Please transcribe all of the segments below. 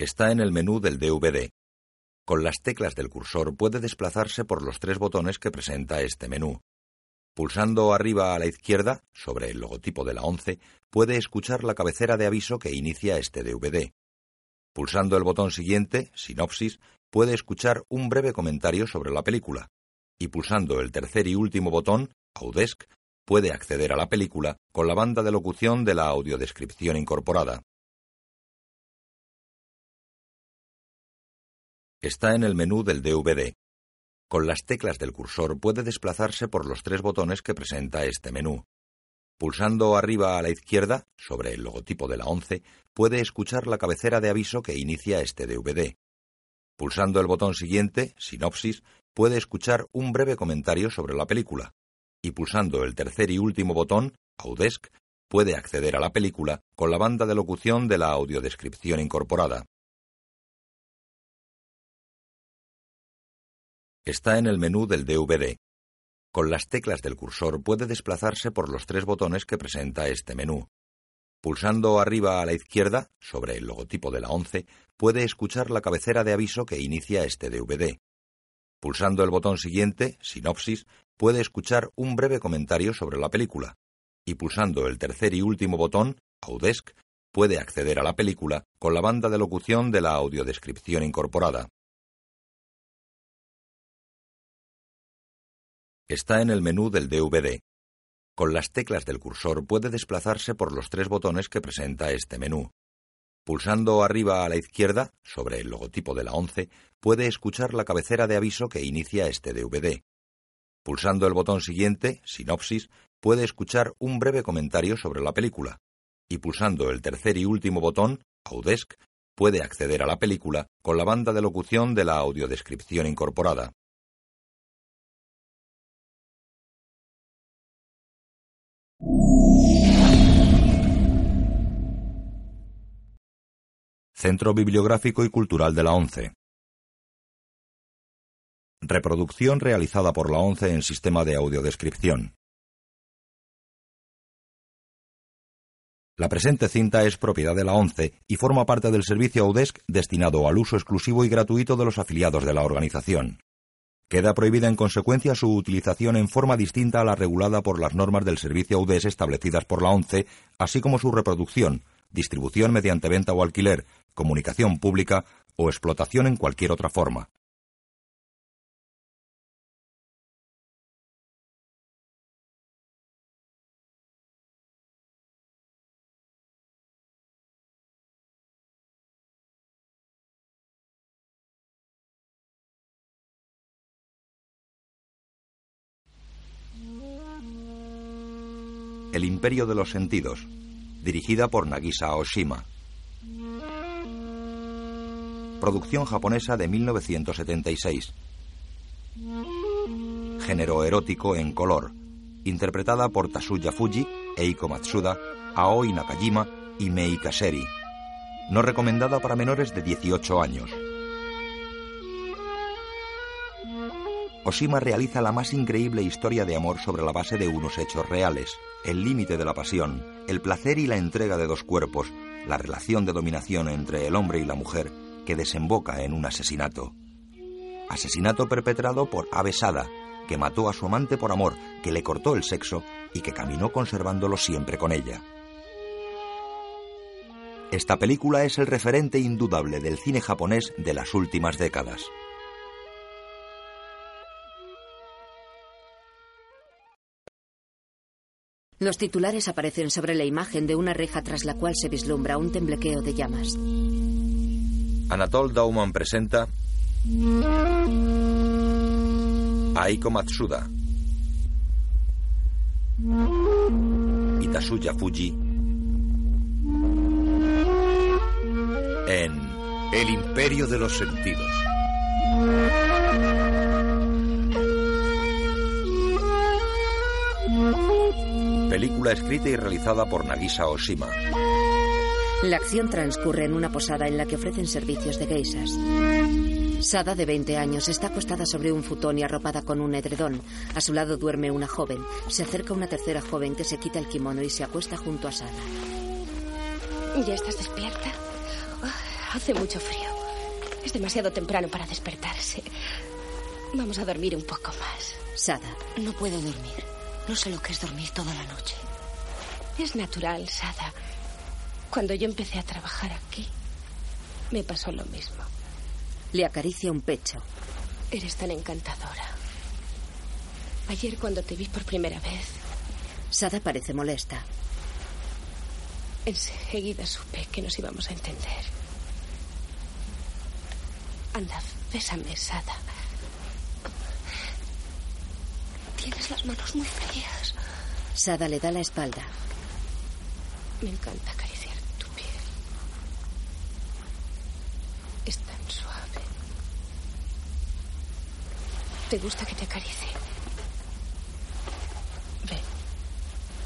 Está en el menú del DVD. Con las teclas del cursor puede desplazarse por los tres botones que presenta este menú. Pulsando arriba a la izquierda, sobre el logotipo de la 11, puede escuchar la cabecera de aviso que inicia este DVD. Pulsando el botón siguiente, Sinopsis, puede escuchar un breve comentario sobre la película. Y pulsando el tercer y último botón, Audesk, puede acceder a la película con la banda de locución de la audiodescripción incorporada. Está en el menú del DVD. Con las teclas del cursor puede desplazarse por los tres botones que presenta este menú. Pulsando arriba a la izquierda, sobre el logotipo de la 11, puede escuchar la cabecera de aviso que inicia este DVD. Pulsando el botón siguiente, Sinopsis, puede escuchar un breve comentario sobre la película y pulsando el tercer y último botón, Audesk, puede acceder a la película con la banda de locución de la audiodescripción incorporada. Está en el menú del DVD. Con las teclas del cursor puede desplazarse por los tres botones que presenta este menú. Pulsando arriba a la izquierda, sobre el logotipo de la 11, puede escuchar la cabecera de aviso que inicia este DVD. Pulsando el botón siguiente, Sinopsis, puede escuchar un breve comentario sobre la película. Y pulsando el tercer y último botón, Audesk, puede acceder a la película con la banda de locución de la audiodescripción incorporada. Está en el menú del DVD. Con las teclas del cursor puede desplazarse por los tres botones que presenta este menú. Pulsando arriba a la izquierda, sobre el logotipo de la 11, puede escuchar la cabecera de aviso que inicia este DVD. Pulsando el botón siguiente, Sinopsis, puede escuchar un breve comentario sobre la película. Y pulsando el tercer y último botón, Audesk, puede acceder a la película con la banda de locución de la audiodescripción incorporada. Centro Bibliográfico y Cultural de la ONCE. Reproducción realizada por la ONCE en sistema de audiodescripción. La presente cinta es propiedad de la ONCE y forma parte del servicio AUDESC destinado al uso exclusivo y gratuito de los afiliados de la organización. Queda prohibida en consecuencia su utilización en forma distinta a la regulada por las normas del servicio AUDES establecidas por la ONCE, así como su reproducción, distribución mediante venta o alquiler, comunicación pública o explotación en cualquier otra forma. El Imperio de los Sentidos, dirigida por Nagisa Oshima. Producción japonesa de 1976. Género erótico en color, interpretada por Tasuya Fuji, Eiko Matsuda, Aoi Nakajima y Mei Kaseri. No recomendada para menores de 18 años. Oshima realiza la más increíble historia de amor sobre la base de unos hechos reales, el límite de la pasión, el placer y la entrega de dos cuerpos, la relación de dominación entre el hombre y la mujer, que desemboca en un asesinato. Asesinato perpetrado por Avesada, que mató a su amante por amor, que le cortó el sexo y que caminó conservándolo siempre con ella. Esta película es el referente indudable del cine japonés de las últimas décadas. Los titulares aparecen sobre la imagen de una reja tras la cual se vislumbra un temblequeo de llamas. Anatol Dauman presenta Aiko Matsuda y Tasuya Fuji en El Imperio de los Sentidos. Película escrita y realizada por Nagisa Oshima. La acción transcurre en una posada en la que ofrecen servicios de geisas. Sada, de 20 años, está acostada sobre un futón y arropada con un edredón. A su lado duerme una joven. Se acerca una tercera joven que se quita el kimono y se acuesta junto a Sada. ¿Ya estás despierta? hace mucho frío. Es demasiado temprano para despertarse. Vamos a dormir un poco más. Sada. No puedo dormir. No sé lo que es dormir toda la noche. Es natural, Sada. Cuando yo empecé a trabajar aquí, me pasó lo mismo. Le acaricia un pecho. Eres tan encantadora. Ayer cuando te vi por primera vez, Sada parece molesta. enseguida supe que nos íbamos a entender. Anda, bésame, Sada. Tienes las manos muy frías. Sada le da la espalda. Me encanta acariciar tu piel. Es tan suave. ¿Te gusta que te acaricie? Ven.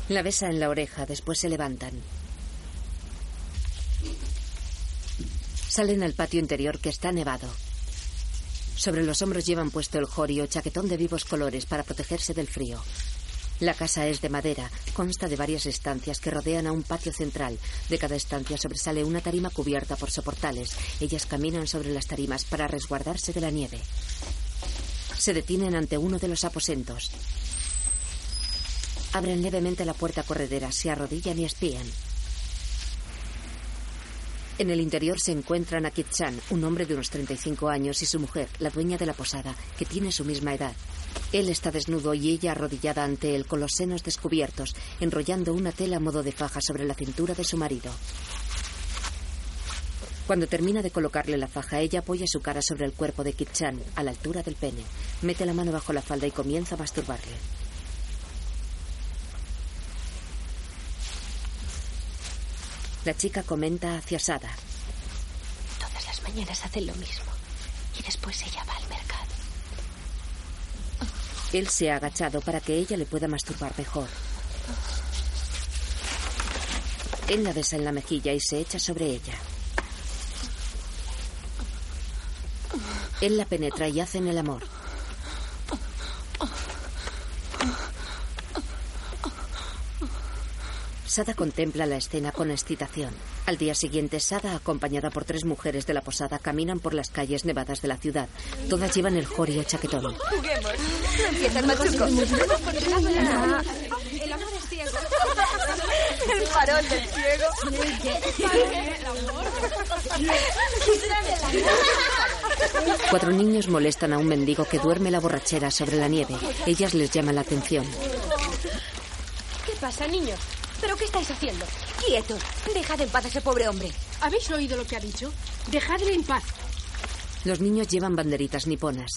La besa en la oreja, después se levantan. Salen al patio interior que está nevado. Sobre los hombros llevan puesto el jorio, chaquetón de vivos colores para protegerse del frío. La casa es de madera, consta de varias estancias que rodean a un patio central. De cada estancia sobresale una tarima cubierta por soportales. Ellas caminan sobre las tarimas para resguardarse de la nieve. Se detienen ante uno de los aposentos. Abren levemente la puerta corredera, se arrodillan y espían. En el interior se encuentran a Kit-chan, un hombre de unos 35 años, y su mujer, la dueña de la posada, que tiene su misma edad. Él está desnudo y ella arrodillada ante él con los senos descubiertos, enrollando una tela a modo de faja sobre la cintura de su marido. Cuando termina de colocarle la faja, ella apoya su cara sobre el cuerpo de Kit-chan, a la altura del pene. Mete la mano bajo la falda y comienza a masturbarle. La chica comenta hacia Sada. Todas las mañanas hacen lo mismo. Y después ella va al mercado. Él se ha agachado para que ella le pueda masturbar mejor. Él la besa en la mejilla y se echa sobre ella. Él la penetra y hacen el amor. Sada contempla la escena con excitación. Al día siguiente, Sada, acompañada por tres mujeres de la posada, caminan por las calles nevadas de la ciudad. Todas llevan el jorio chaquetón. Juguemos. No. El amor es ciego. El farol del ciego. Cuatro niños molestan a un mendigo que duerme la borrachera sobre la nieve. Ellas les llaman la atención. ¿Qué pasa, niños? ¿Pero qué estáis haciendo? Quietos. Dejad en paz a ese pobre hombre. ¿Habéis oído lo que ha dicho? Dejadle en paz. Los niños llevan banderitas niponas.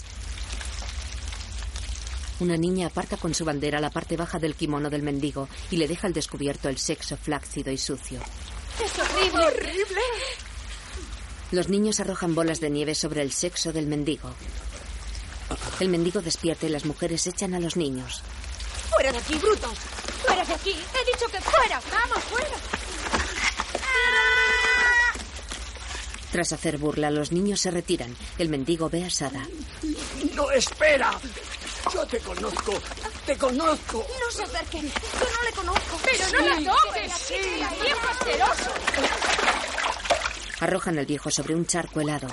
Una niña aparta con su bandera la parte baja del kimono del mendigo y le deja al descubierto el sexo flácido y sucio. ¡Es horrible! ¡Horrible! Los niños arrojan bolas de nieve sobre el sexo del mendigo. El mendigo despierta y las mujeres echan a los niños. ¡Fuera de aquí, brutos! ¡Fuera de aquí! ¡He dicho que fuera! ¡Vamos, fuera! Tras hacer burla, los niños se retiran. El mendigo ve a Sada. No, espera. Yo te conozco. Te conozco. No se acerquen. Yo no le conozco. ¡Pero no la toques! Sí. ¡Viejo asqueroso! Arrojan al viejo sobre un charco helado.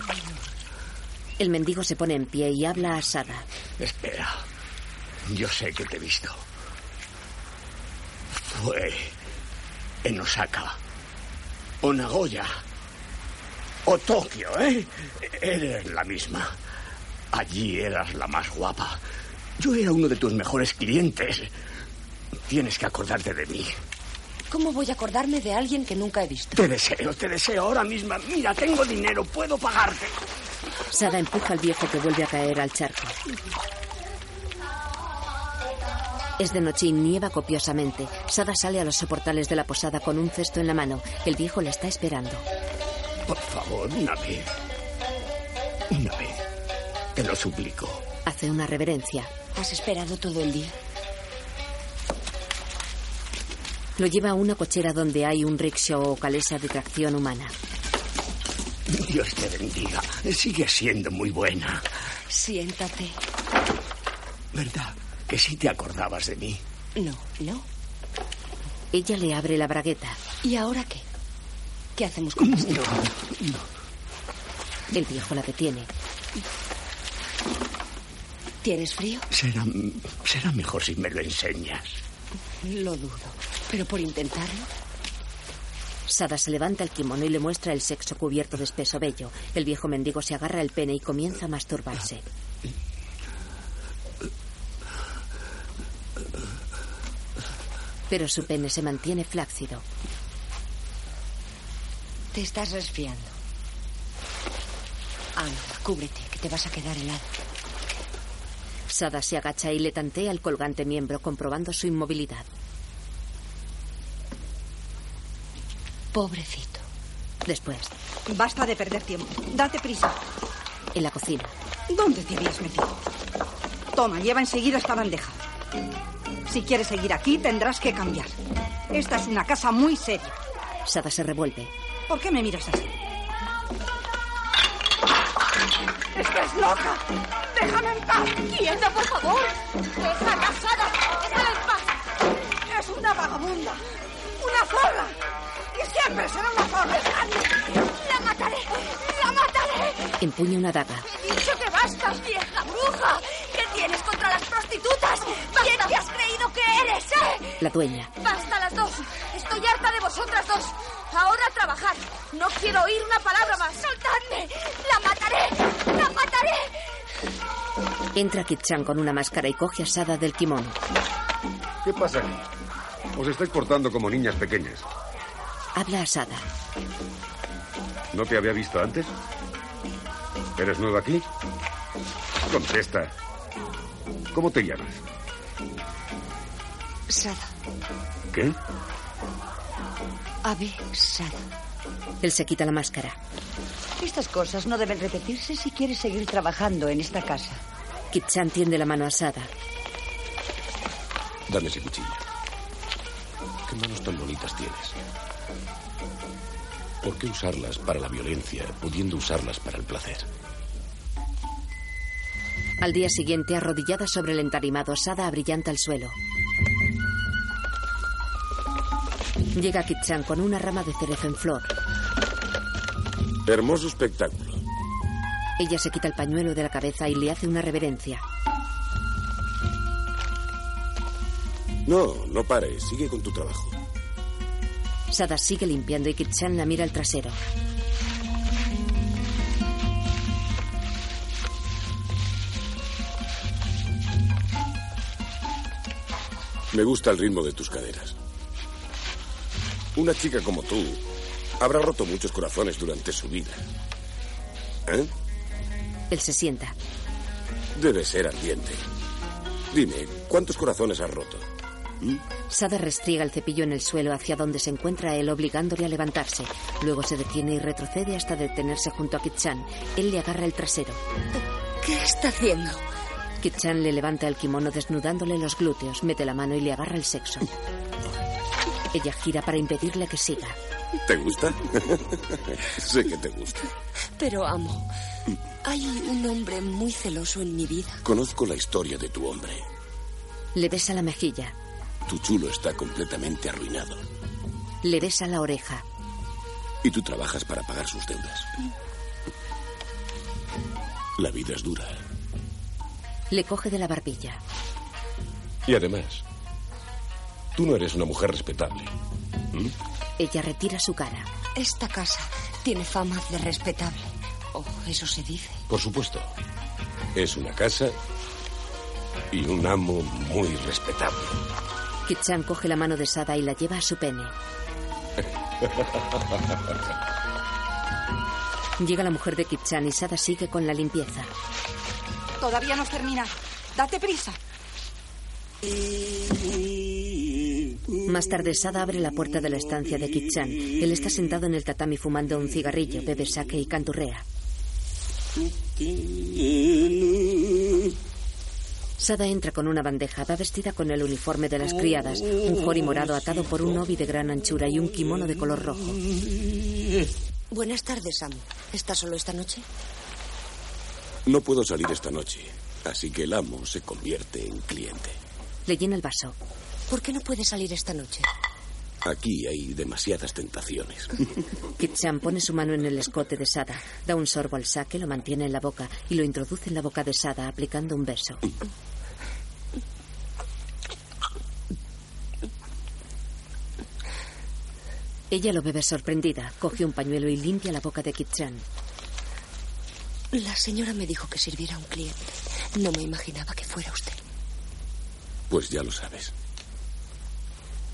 El mendigo se pone en pie y habla a Sada. Espera. Yo sé que te he visto. Fue en Osaka. O Nagoya. O Tokio, ¿eh? Eres la misma. Allí eras la más guapa. Yo era uno de tus mejores clientes. Tienes que acordarte de mí. ¿Cómo voy a acordarme de alguien que nunca he visto? Te deseo, te deseo ahora misma. Mira, tengo dinero, puedo pagarte. Sada empuja al viejo que vuelve a caer al charco. Es de noche y nieva copiosamente. Sada sale a los soportales de la posada con un cesto en la mano. El viejo la está esperando. Por favor, una vez. Una vez. Te lo suplico. Hace una reverencia. ¿Has esperado todo el día? Lo lleva a una cochera donde hay un rickshaw o calesa de tracción humana. Dios te bendiga. Sigues siendo muy buena. Siéntate. ¿Verdad? Que sí te acordabas de mí. No, no. Ella le abre la bragueta. ¿Y ahora qué? ¿Qué hacemos con esto? No, no. El viejo la detiene. ¿Tienes frío? Será, será mejor si me lo enseñas. Lo dudo. Pero por intentarlo. Sada se levanta el kimono y le muestra el sexo cubierto de espeso vello. El viejo mendigo se agarra el pene y comienza a masturbarse. Pero su pene se mantiene flácido. Te estás resfriando. Anda, cúbrete, que te vas a quedar helado. Sada se agacha y le tantea el colgante miembro comprobando su inmovilidad. Pobrecito. Después, Basta de perder tiempo. Date prisa. en la cocina, ¿Dónde te habías metido? Toma, lleva enseguida esta bandeja. Si quieres seguir aquí, tendrás que cambiar. Esta es una casa muy seria. Sada se revuelve. ¿Por qué me miras así? ¡Estás loca! ¡Déjame en paz! ¡Quieta, por favor! ¡Está casada! ¡Déjala en paz! ¡Es una vagabunda! ¡Una zorra! ¡Y siempre será una zorra! ¡La mataré! ¡La mataré! Empuña una daga. ¡He dicho que basta, vieja bruja! ¿Qué tienes contra las prostitutas? ¿Quién te has creído que eres, eh? La dueña. ¡Basta las dos! ¡Estoy harta de vosotras dos! ¡Ahora a trabajar! ¡No quiero oír una palabra más! ¡Soltadme! ¡La mataré! ¡La mataré! Entra Kit-chan con una máscara y coge a Sada del kimono. ¿Qué pasa aquí? Os estáis portando como niñas pequeñas. Habla a Sada. ¿No te había visto antes? ¿Eres nueva aquí? Contesta. ¿Cómo te llamas? Sada. ¿Qué? Ave Sada. Él se quita la máscara. Estas cosas no deben repetirse si quieres seguir trabajando en esta casa. Kit-chan tiende la mano a Sada. Dame ese cuchillo. ¿Qué manos tan bonitas tienes? ¿Por qué usarlas para la violencia, pudiendo usarlas para el placer? Al día siguiente, arrodillada sobre el entarimado, Sada abrillanta el suelo. Llega Kit-chan con una rama de cerezo en flor. Hermoso espectáculo. Ella se quita el pañuelo de la cabeza y le hace una reverencia. No, no pares. Sigue con tu trabajo. Sada sigue limpiando y Kit-chan la mira el trasero. Me gusta el ritmo de tus caderas. Una chica como tú habrá roto muchos corazones durante su vida. ¿Eh? Él se sienta. Debe ser ardiente. Dime, ¿cuántos corazones has roto? ¿Mm? Sada restriega el cepillo en el suelo hacia donde se encuentra él, obligándole a levantarse. Luego se detiene y retrocede hasta detenerse junto a Kit-chan. Él le agarra el trasero. ¿Qué está haciendo? Kit-chan le levanta el kimono desnudándole los glúteos, mete la mano y le agarra el sexo. Ella gira para impedirle que siga. ¿Te gusta? sé que te gusta. Pero amo. Hay un hombre muy celoso en mi vida. Conozco la historia de tu hombre. Le besa la mejilla. Tu chulo está completamente arruinado. Le besa la oreja. Y tú trabajas para pagar sus deudas. La vida es dura. Le coge de la barbilla. Y además, tú no eres una mujer respetable. ¿Mm? Ella retira su cara. Esta casa tiene fama de respetable. Oh, eso se dice. Por supuesto. Es una casa y un amo muy respetable. Kit-chan coge la mano de Sada y la lleva a su pene. Llega la mujer de Kit-chan y Sada sigue con la limpieza. Todavía no has terminado. Date prisa. Más tarde, Sada abre la puerta de la estancia de Kit-chan. Él está sentado en el tatami fumando un cigarrillo, bebe sake y canturrea. Sada entra con una bandeja, va vestida con el uniforme de las criadas, un jori morado atado por un obi de gran anchura y un kimono de color rojo. Buenas tardes, Sam. ¿Estás solo esta noche? No puedo salir esta noche, así que el amo se convierte en cliente. Le llena el vaso. ¿Por qué no puedes salir esta noche? Aquí hay demasiadas tentaciones. Kit-chan pone su mano en el escote de Sada, da un sorbo al saque, lo mantiene en la boca y lo introduce en la boca de Sada aplicando un beso. Ella lo bebe sorprendida, coge un pañuelo y limpia la boca de Kit-chan. La señora me dijo que sirviera a un cliente. No me imaginaba que fuera usted. Pues ya lo sabes.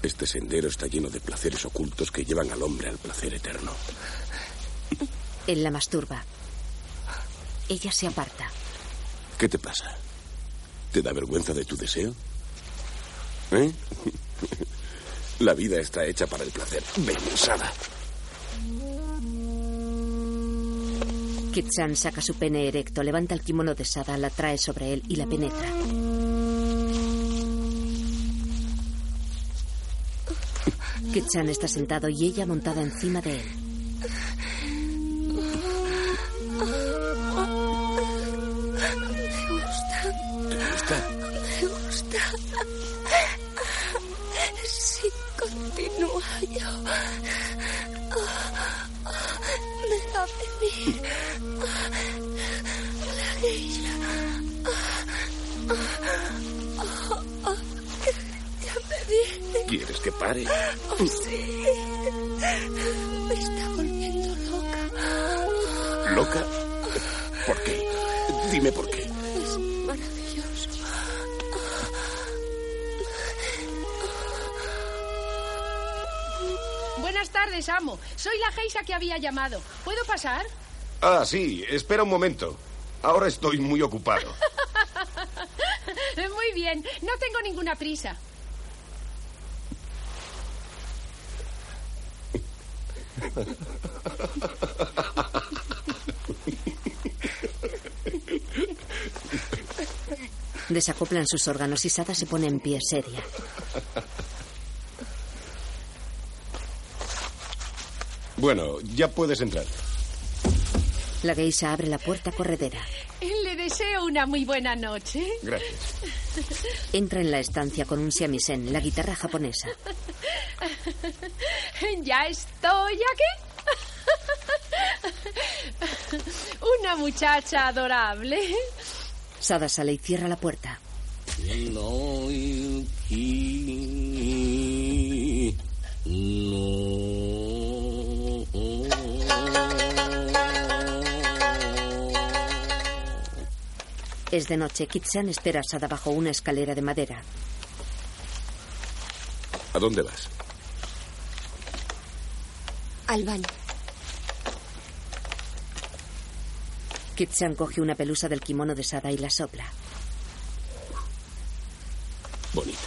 Este sendero está lleno de placeres ocultos que llevan al hombre al placer eterno. Él la masturba. Ella se aparta. ¿Qué te pasa? ¿Te da vergüenza de tu deseo? ¿Eh? La vida está hecha para el placer. Ven, Kit-chan saca su pene erecto, levanta el kimono de Sada, la trae sobre él y la penetra. Kit-chan está sentado y ella montada encima de él. Me gusta. ¿Te gusta? Gusta. Continúa yo. La geisha. Ya me viene. ¿Quieres que pare? Oh, sí. Me está volviendo loca. ¿Loca? ¿Por qué? Dime por qué. Es maravilloso. Buenas tardes, amo. Soy la geisa que había llamado. ¿Puedo pasar? Ah, sí, espera un momento. Ahora estoy muy ocupado. Muy bien, no tengo ninguna prisa. Desacoplan sus órganos y Sada se pone en pie seria. Bueno, ya puedes entrar. La geisha abre la puerta corredera. Le deseo una muy buena noche. Gracias. Entra en la estancia con un siamisen, la guitarra japonesa. Ya estoy aquí. Una muchacha adorable. Sada sale y cierra la puerta. Es de noche. Kit-san espera a Sada bajo una escalera de madera. ¿A dónde vas? Al baño. Kit-san coge una pelusa del kimono de Sada y la sopla. Bonita.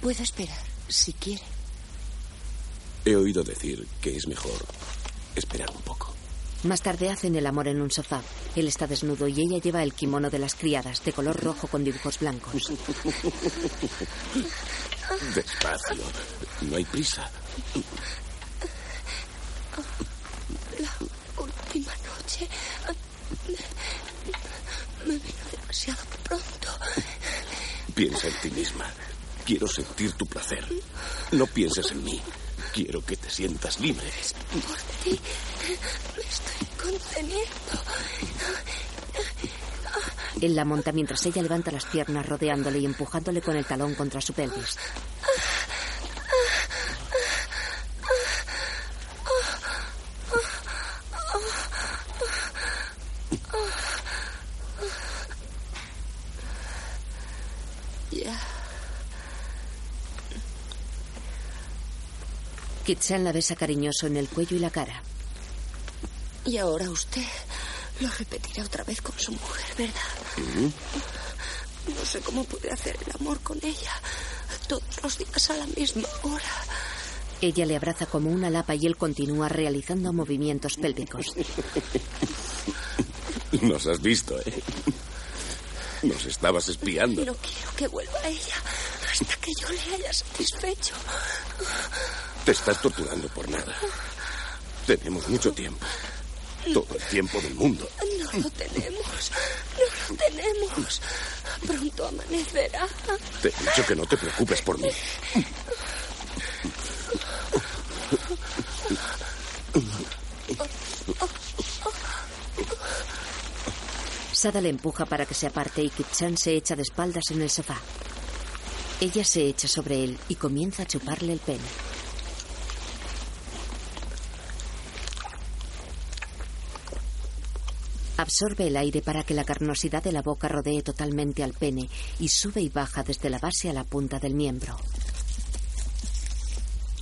Puedo esperar, si quiere. He oído decir que es mejor esperar un poco. Más tarde hacen el amor en un sofá. Él está desnudo y ella lleva el kimono de las criadas, de color rojo con dibujos blancos. Despacio. No hay prisa. La última noche me, me vino demasiado pronto. Piensa en ti misma. Quiero sentir tu placer. No pienses en mí. Quiero que te sientas libre. Por ti me estoy conteniendo. Él la monta mientras ella levanta las piernas rodeándole y empujándole con el talón contra su pelvis. Ya. Kitsan la besa cariñoso en el cuello y la cara. Y ahora usted lo repetirá otra vez con su mujer, ¿verdad? No sé cómo puede hacer el amor con ella todos los días a la misma hora. Ella le abraza como una lapa y él continúa realizando movimientos pélvicos. Nos has visto, ¿eh? Nos estabas espiando. No quiero que vuelva ella hasta que yo le haya satisfecho. Te estás torturando por nada. Tenemos mucho tiempo. Todo el tiempo del mundo. No lo tenemos. No lo tenemos. Pronto amanecerá. Te he dicho que no te preocupes por mí. Sada le empuja para que se aparte y Kitchan se echa de espaldas en el sofá. Ella se echa sobre él y comienza a chuparle el pene. Absorbe el aire para que la carnosidad de la boca rodee totalmente al pene y sube y baja desde la base a la punta del miembro.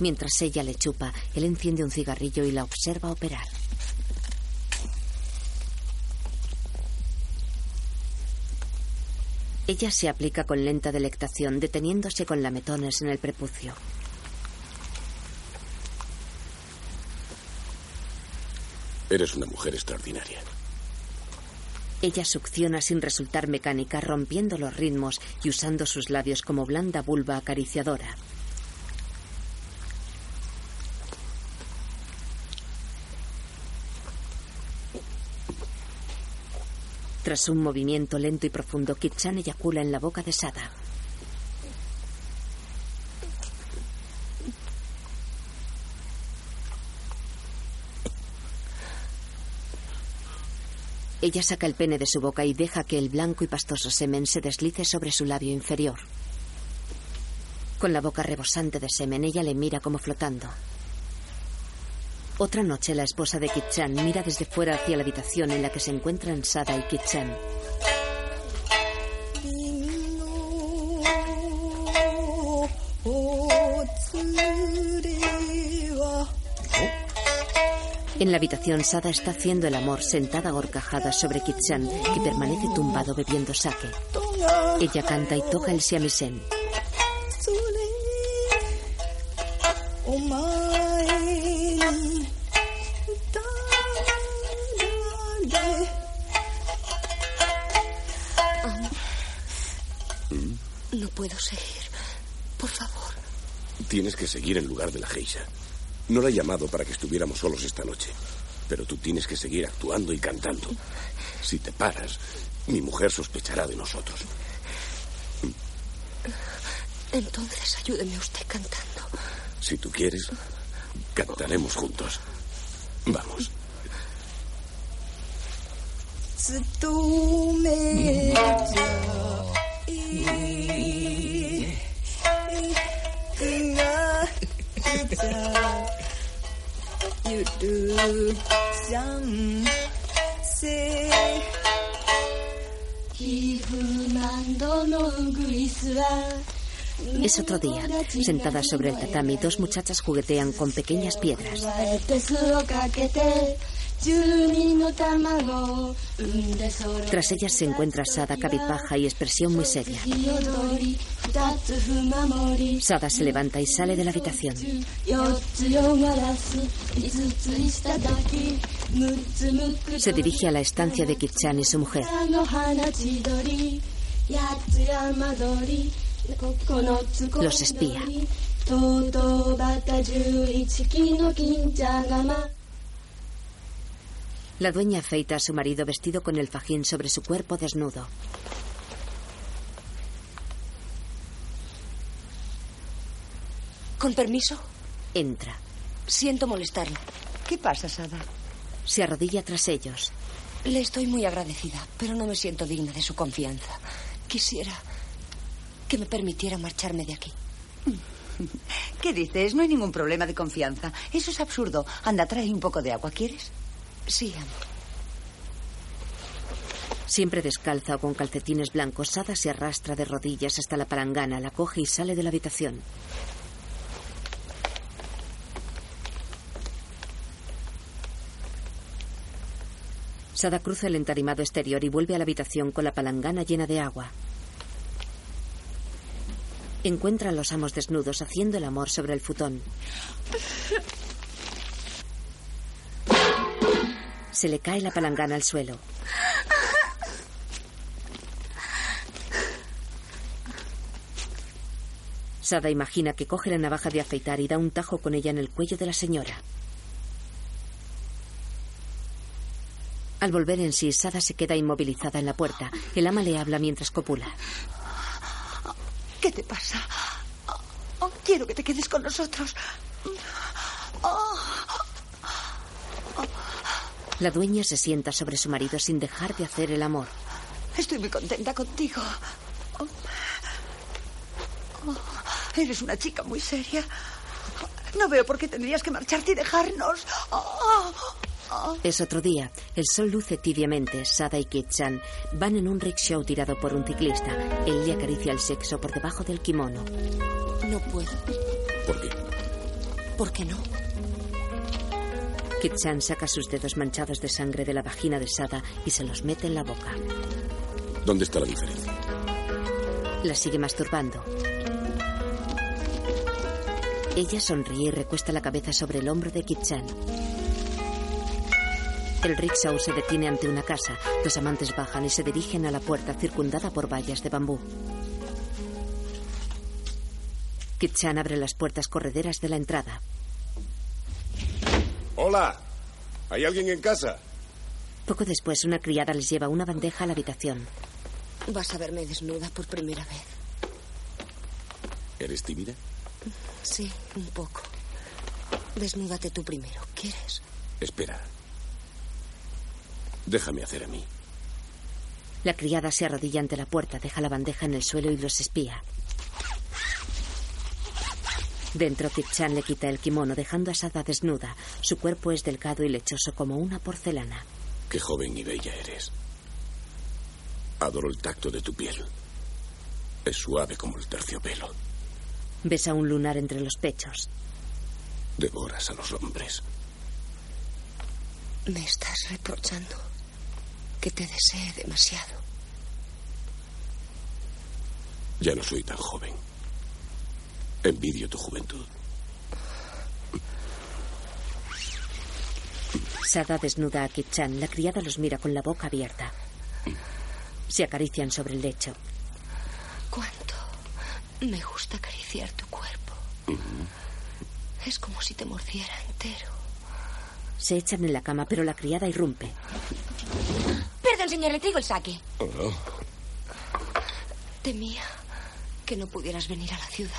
Mientras ella le chupa, él enciende un cigarrillo y la observa operar. Ella se aplica con lenta delectación, deteniéndose con lametones en el prepucio. Eres una mujer extraordinaria. Ella succiona sin resultar mecánica, rompiendo los ritmos y usando sus labios como blanda vulva acariciadora. Tras un movimiento lento y profundo, Kit-chan eyacula en la boca de Sada. Ella saca el pene de su boca y deja que el blanco y pastoso semen se deslice sobre su labio inferior. Con la boca rebosante de semen, ella le mira como flotando. Otra noche, la esposa de Kit-chan mira desde fuera hacia la habitación en la que se encuentran Sada y Kit-chan. En la habitación, Sada está haciendo el amor sentada a horcajadas sobre Kit-chan, que permanece tumbado bebiendo sake. Ella canta y toca el shamisen. No puedo seguir. Por favor. Tienes que seguir en lugar de la geisha. No la he llamado para que estuviéramos solos esta noche. Pero tú tienes que seguir actuando y cantando. Si te paras, mi mujer sospechará de nosotros. Entonces ayúdeme usted cantando. Si tú quieres, cantaremos juntos. Vamos. Es otro día. Sentadas sobre el tatami, dos muchachas juguetean con pequeñas piedras. Tras ellas se encuentra Sada cabizbaja y expresión muy seria. Sada se levanta y sale de la habitación. Se dirige a la estancia de Kichan y su mujer. Los espía. La dueña afeita a su marido vestido con el fajín sobre su cuerpo desnudo. Con permiso, Entra. siento molestarlo. ¿Qué pasa, Sada? Se arrodilla tras ellos. Le estoy muy agradecida, pero no me siento digna de su confianza. Quisiera que me permitiera marcharme de aquí. ¿Qué dices? No hay ningún problema de confianza. Eso es absurdo. Anda, trae un poco de agua, ¿quieres? Sí, amor. Siempre descalza o con calcetines blancos, Sada se arrastra de rodillas hasta la palangana, la coge y sale de la habitación. Sada cruza el entarimado exterior y vuelve a la habitación con la palangana llena de agua. Encuentra a los amos desnudos haciendo el amor sobre el futón. Se le cae la palangana al suelo. Sada imagina que coge la navaja de afeitar y da un tajo con ella en el cuello de la señora. Al volver en sí, Sada se queda inmovilizada en la puerta. El ama le habla mientras copula. ¿Qué te pasa? Oh, quiero que te quedes con nosotros. Oh, La dueña se sienta sobre su marido sin dejar de hacer el amor. Estoy muy contenta contigo. Oh. Oh, eres una chica muy seria. No veo por qué tendrías que marcharte y dejarnos. Oh, oh. Es otro día. El sol luce tibiamente. Sada y Kit-chan van en un rickshaw tirado por un ciclista. Él le acaricia el sexo por debajo del kimono. No puedo. ¿Por qué? ¿Por qué no? Kit-chan saca sus dedos manchados de sangre de la vagina de Sada y se los mete en la boca. ¿Dónde está la diferencia? La sigue masturbando. Ella sonríe y recuesta la cabeza sobre el hombro de Kit-chan. El rickshaw se detiene ante una casa. Los amantes bajan y se dirigen a la puerta circundada por vallas de bambú. Kit-chan abre las puertas correderas de la entrada. Hola. ¿Hay alguien en casa? Poco después, una criada les lleva una bandeja a la habitación. Vas a verme desnuda por primera vez. ¿Eres tímida? Sí, un poco. Desnúdate tú primero. ¿Quieres? Espera. Déjame hacer a mí. La criada se arrodilla ante la puerta, deja la bandeja en el suelo y los espía. Dentro, Kit-chan le quita el kimono, dejando a Sada desnuda. Su cuerpo es delgado y lechoso como una porcelana. Qué joven y bella eres. Adoro el tacto de tu piel. Es suave como el terciopelo. Besa un lunar entre los pechos. Devoras a los hombres. Me estás reprochando que te desee demasiado. Ya no soy tan joven. Envidio tu juventud. Sada desnuda a Kit-chan. La criada los mira con la boca abierta. Se acarician sobre el lecho. ¿Cuánto me gusta acariciar tu cuerpo? Es como si te mordiera entero. Se echan en la cama, pero la criada irrumpe. Perdón, señor, le traigo el saque. Oh, Temía que no pudieras venir a la ciudad.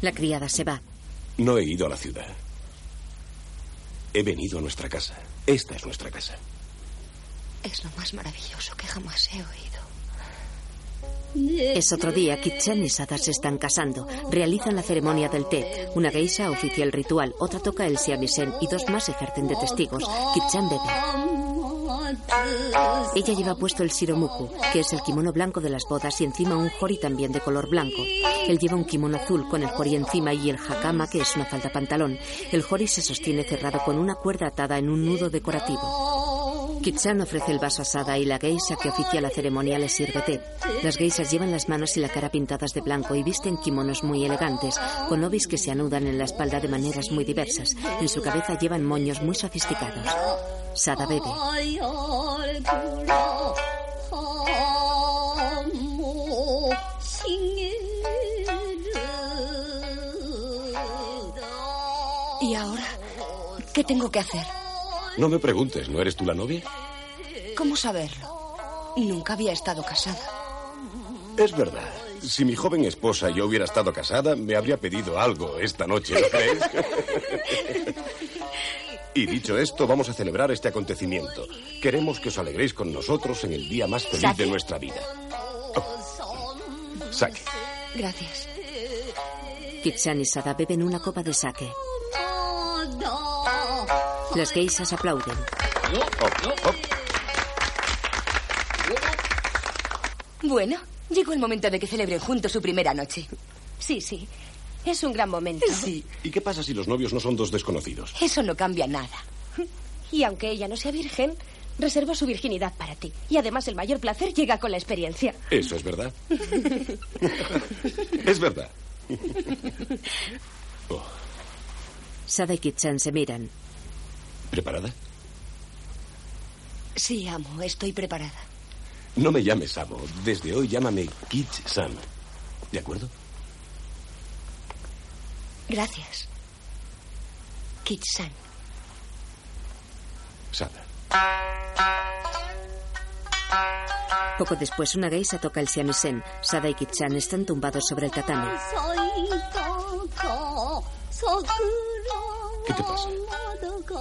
La criada se va. No he ido a la ciudad. He venido a nuestra casa. Esta es nuestra casa. Es lo más maravilloso que jamás he oído. Es otro día. Kit-chan y Sada se están casando. Realizan la ceremonia del té. Una geisha oficia el ritual, otra toca el siamisen y dos más ejercen de testigos. Kit-chan bebe. Ella lleva puesto el siromuku, que es el kimono blanco de las bodas, y encima un jori también de color blanco. Él lleva un kimono azul con el jori encima y el hakama, que es una falda pantalón. El jori se sostiene cerrado con una cuerda atada en un nudo decorativo. Kitsan ofrece el vaso a Sada y la geisha que oficia la ceremonia le sirve té. Las geishas llevan las manos y la cara pintadas de blanco y visten kimonos muy elegantes, con obis que se anudan en la espalda de maneras muy diversas. En su cabeza llevan moños muy sofisticados. Sada bebe. ¿Y ahora? ¿Qué tengo que hacer? No me preguntes, ¿no eres tú la novia? ¿Cómo saberlo? Nunca había estado casada. Es verdad. Si mi joven esposa y yo hubiera estado casada, me habría pedido algo esta noche, ¿no crees? y dicho esto, vamos a celebrar este acontecimiento. Queremos que os alegréis con nosotros en el día más feliz de nuestra vida. Oh. Saque. Gracias. Kitsan y Sada beben una copa de sake. Las geishas aplauden. Bueno, llegó el momento de que celebren juntos su primera noche. Sí, sí. Es un gran momento. Sí. ¿Y qué pasa si los novios no son dos desconocidos? Eso no cambia nada. Y aunque ella no sea virgen, reservó su virginidad para ti. Y además el mayor placer llega con la experiencia. Eso es verdad. es verdad. Oh, Sada y Kitsan se miran. ¿Preparada? Sí, amo, estoy preparada. No me llames Amo. Desde hoy llámame Kit-san. ¿De acuerdo? Gracias. Kit-san. Sada. Poco después, una geisha toca el siamisen. Sada y Kitsan están tumbados sobre el tatami. ¿Qué te pasa?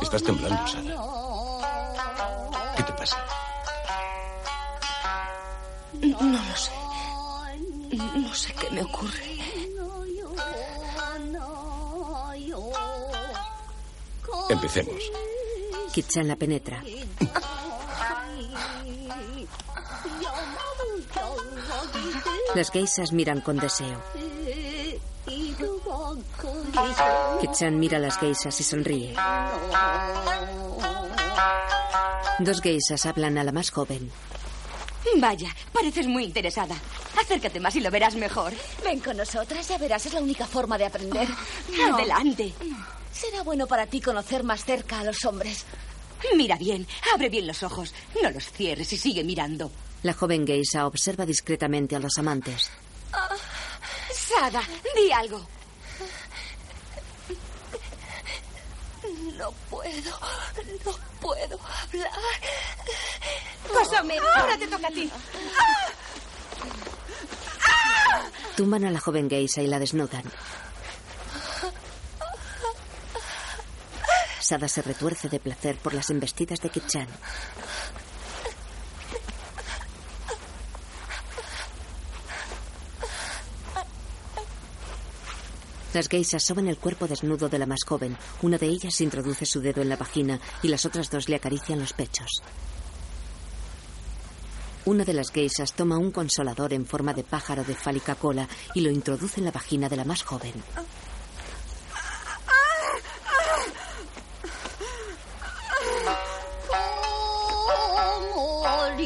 Estás temblando, Sada. pasa? No, no lo sé. No sé qué me ocurre. Empecemos. Kitchan la penetra. Las geisas miran con deseo. Kitchan mira a las geisas y sonríe. Dos geisas hablan a la más joven. Vaya, pareces muy interesada. Acércate más y lo verás mejor. Ven con nosotras, ya verás, es la única forma de aprender. No. Adelante. Será bueno para ti conocer más cerca a los hombres. Mira bien, abre bien los ojos. No los cierres y sigue mirando. La joven geisa observa discretamente a los amantes. Sada, di algo. No puedo, no puedo hablar. Pásame, ahora te toca a ti. Tumban a la joven geisa y la desnudan. Sada se retuerce de placer por las embestidas de Kitchan. Las geisas soben el cuerpo desnudo de la más joven. Una de ellas introduce su dedo en la vagina y las otras dos le acarician los pechos. Una de las geisas toma un consolador en forma de pájaro de fálica cola y lo introduce en la vagina de la más joven.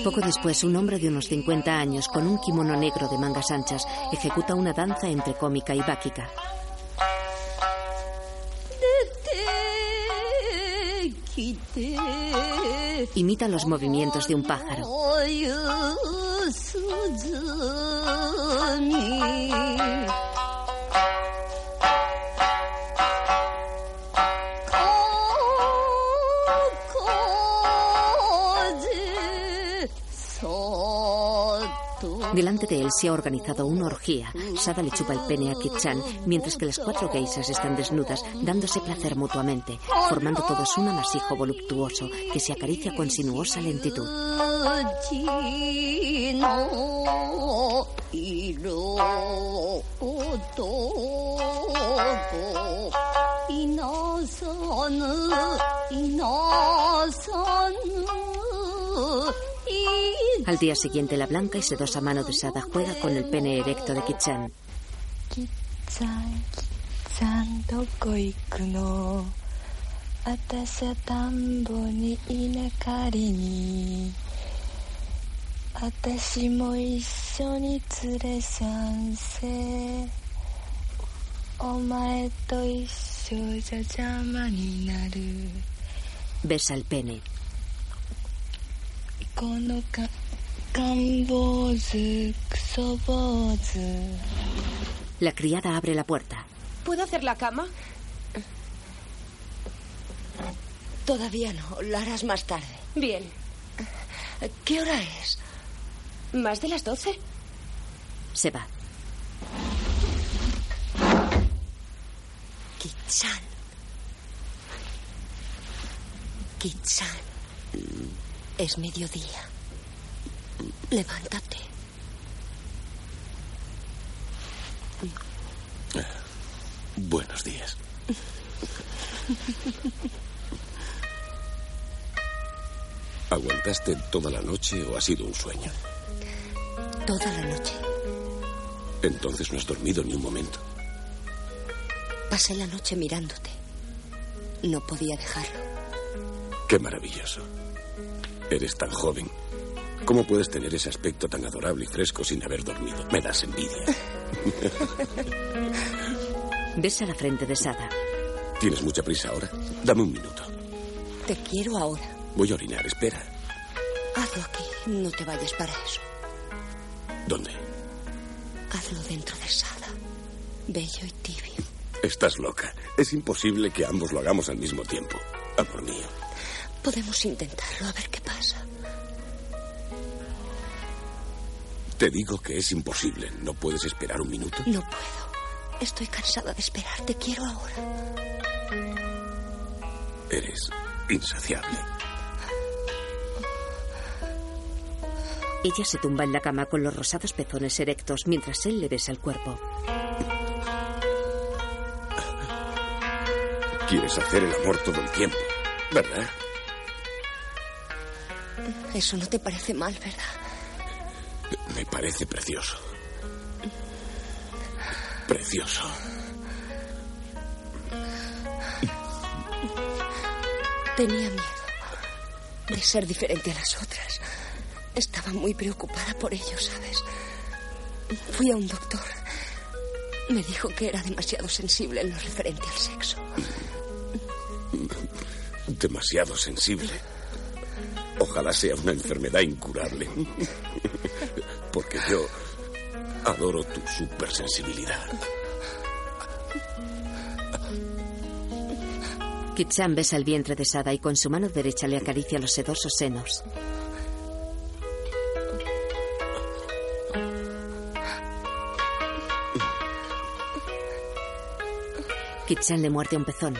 Poco después, un hombre de unos 50 años, con un kimono negro de mangas anchas, ejecuta una danza entre cómica y báquica. Imita los movimientos de un pájaro. Delante de él se ha organizado una orgía. Sada le chupa el pene a Kitchan, mientras que las cuatro geisas están desnudas, dándose placer mutuamente, formando todos un amasijo voluptuoso que se acaricia con sinuosa lentitud. Al día siguiente, la blanca y sedosa mano de Sada juega con el pene erecto de Kichan. Besa el pene. La criada abre la puerta. ¿Puedo hacer la cama? Todavía no, la harás más tarde. Bien. ¿Qué hora es? ¿Más de las doce? Se va. Kichan. Kichan. Es mediodía. Levántate. Buenos días. ¿Aguantaste toda la noche o ha sido un sueño? Toda la noche. Entonces no has dormido ni un momento. Pasé la noche mirándote. No podía dejarlo. Qué maravilloso. Eres tan joven. ¿Cómo puedes tener ese aspecto tan adorable y fresco sin haber dormido? Me das envidia. Besa la frente de Sada. ¿Tienes mucha prisa ahora? Dame un minuto. Te quiero ahora. Voy a orinar, espera. Hazlo aquí. No te vayas para eso. ¿Dónde? Hazlo dentro de Sada. Bello y tibio. Estás loca. Es imposible que ambos lo hagamos al mismo tiempo. Amor mío. Podemos intentarlo, a ver qué pasa. Te digo que es imposible. ¿No puedes esperar un minuto? No puedo. Estoy cansada de esperar. Te quiero ahora. Eres insaciable. Ella se tumba en la cama con los rosados pezones erectos mientras él le besa el cuerpo. Quieres hacer el amor todo el tiempo, ¿verdad? Eso no te parece mal, ¿verdad? Parece precioso. Precioso. Tenía miedo de ser diferente a las otras. Estaba muy preocupada por ello, ¿sabes? Fui a un doctor. Me dijo que era demasiado sensible en lo referente al sexo. Demasiado sensible. Ojalá sea una enfermedad incurable. Yo adoro tu supersensibilidad. Kitsan besa el vientre de Sada y con su mano derecha le acaricia los sedosos senos. Kitsan le muerde un pezón.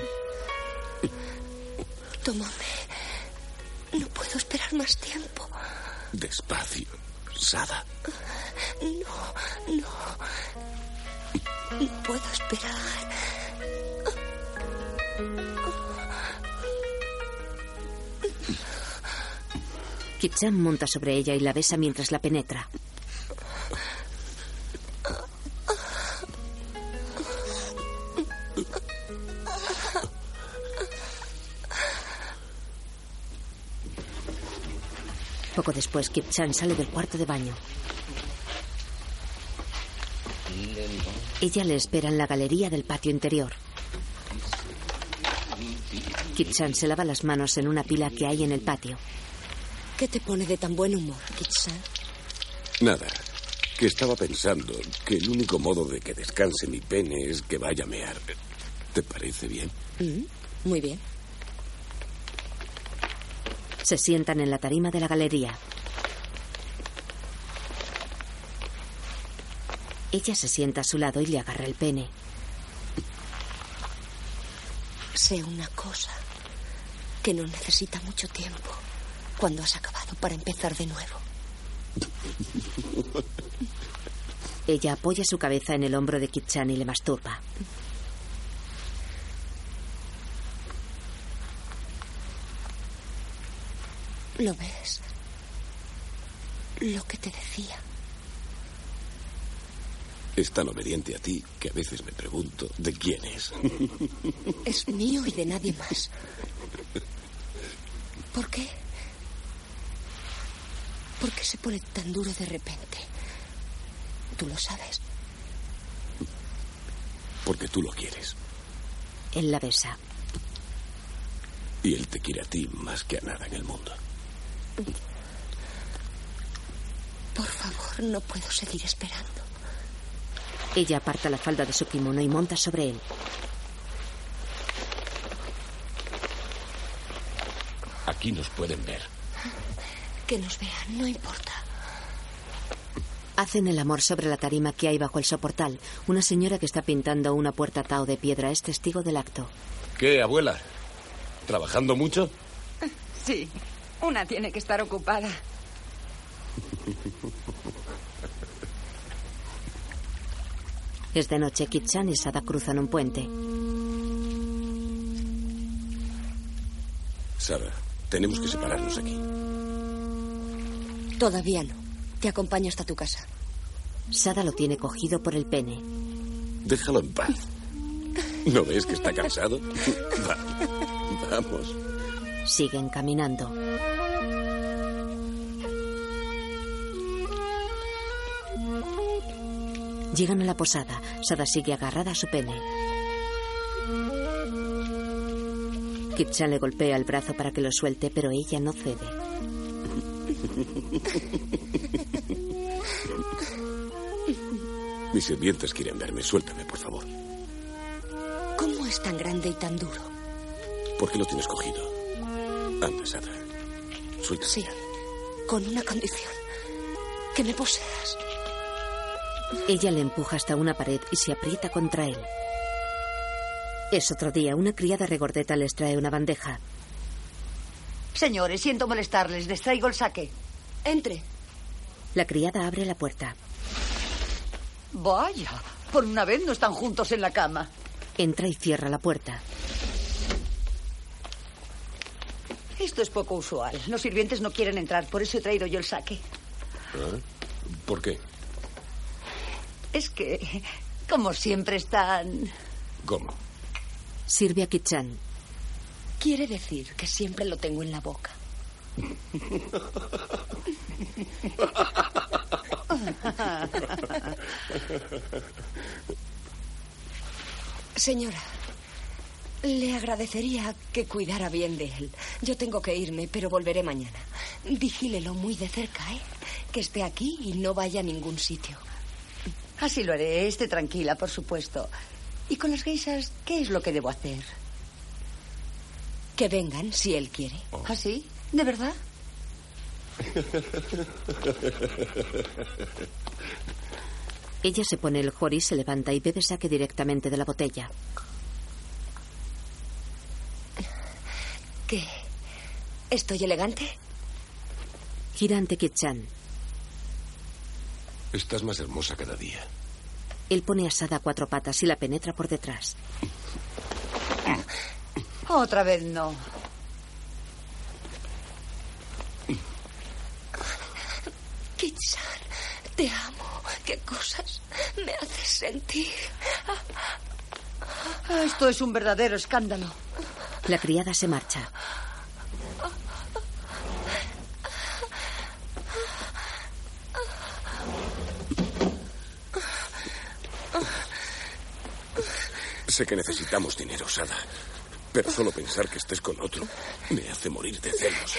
Kitsan monta sobre ella y la besa mientras la penetra. Poco después, Kip-chan sale del cuarto de baño. Ella le espera en la galería del patio interior. Kip-chan se lava las manos en una pila que hay en el patio. ¿Qué te pone de tan buen humor, Kitsan? Nada. Que estaba pensando que el único modo de que descanse mi pene es que vaya a mear. ¿Te parece bien? Mm, muy bien. Se sientan en la tarima de la galería. Ella se sienta a su lado y le agarra el pene. Sé una cosa, que no necesita mucho tiempo cuando has acabado para empezar de nuevo. Ella apoya su cabeza en el hombro de Kit-chan y le masturba. ¿Lo ves? Lo que te decía. Es tan obediente a ti que a veces me pregunto de quién es. Es mío y de nadie más. ¿Por qué? ¿Por qué se pone tan duro de repente? Tú lo sabes. Porque tú lo quieres. Él la besa. Y él te quiere a ti más que a nada en el mundo. Por favor, no puedo seguir esperando. Ella aparta la falda de su kimono y monta sobre él. Aquí nos pueden ver. Que nos vean, no importa. Hacen el amor sobre la tarima que hay bajo el soportal. Una señora que está pintando una puerta tao de piedra es testigo del acto. ¿Qué, abuela? ¿Trabajando mucho? Sí, una tiene que estar ocupada. Es de noche. Kitsan y Sada cruzan un puente. Sara, tenemos que separarnos aquí. Todavía no. Te acompaño hasta tu casa. Sada lo tiene cogido por el pene. Déjalo en paz. ¿No ves que está cansado? Va, vamos. Siguen caminando. Llegan a la posada. Sada sigue agarrada a su pene. Kitchan le golpea el brazo para que lo suelte, pero ella no cede. Mis sirvientes quieren verme. Suéltame, por favor. ¿Cómo es tan grande y tan duro? ¿Por qué lo tienes cogido? Anda, Sara. Suéltame. Sí, con una condición. Que me poseas. Ella le empuja hasta una pared y se aprieta contra él. Es otro día. Una criada regordeta les trae una bandeja. Señores, siento molestarles. Les traigo el saque. Entre. La criada abre la puerta. Vaya, por una vez no están juntos en la cama. Entra y cierra la puerta. Esto es poco usual. Los sirvientes no quieren entrar, por eso he traído yo el saque. ¿Eh? ¿Por qué? Es que, como siempre, están... ¿Cómo? Sirve a Kichan. Quiere decir que siempre lo tengo en la boca. Señora, le agradecería que cuidara bien de él. Yo tengo que irme, pero volveré mañana. Vigílelo muy de cerca, ¿eh? Que esté aquí y no vaya a ningún sitio. Así lo haré. Esté tranquila, por supuesto. ¿Y con las geisas qué es lo que debo hacer? Que vengan si él quiere. ¿Ah, sí? ¿De verdad? Ella se pone el jori, se levanta y bebe saque directamente de la botella. ¿Qué? ¿Estoy elegante? Gira ante Kichan. Estás más hermosa cada día. Él pone asada a cuatro patas y la penetra por detrás. Otra vez no. Kichan, te amo. ¿Qué cosas me haces sentir? Esto es un verdadero escándalo. La criada se marcha. Sé que necesitamos dinero, Sada. Pero solo pensar que estés con otro me hace morir de celos.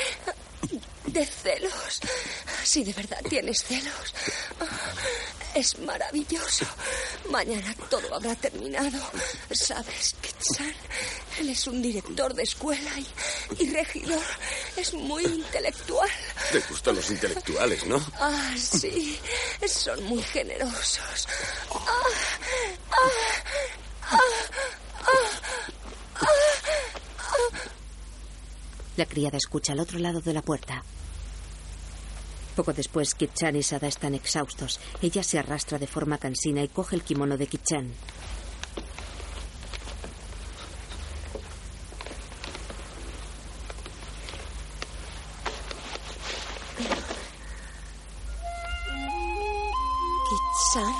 ¿De celos? Si de verdad tienes celos. Es maravilloso. Mañana todo habrá terminado. ¿Sabes, Kitsan? Él es un director de escuela y, y regidor. Es muy intelectual. Te gustan los intelectuales, ¿no? Ah, sí. Son muy generosos. Ah, ah, La criada escucha al otro lado de la puerta. Poco después, Kitchan y Sada están exhaustos. Ella se arrastra de forma cansina y coge el kimono de Kitchan. Kitsan,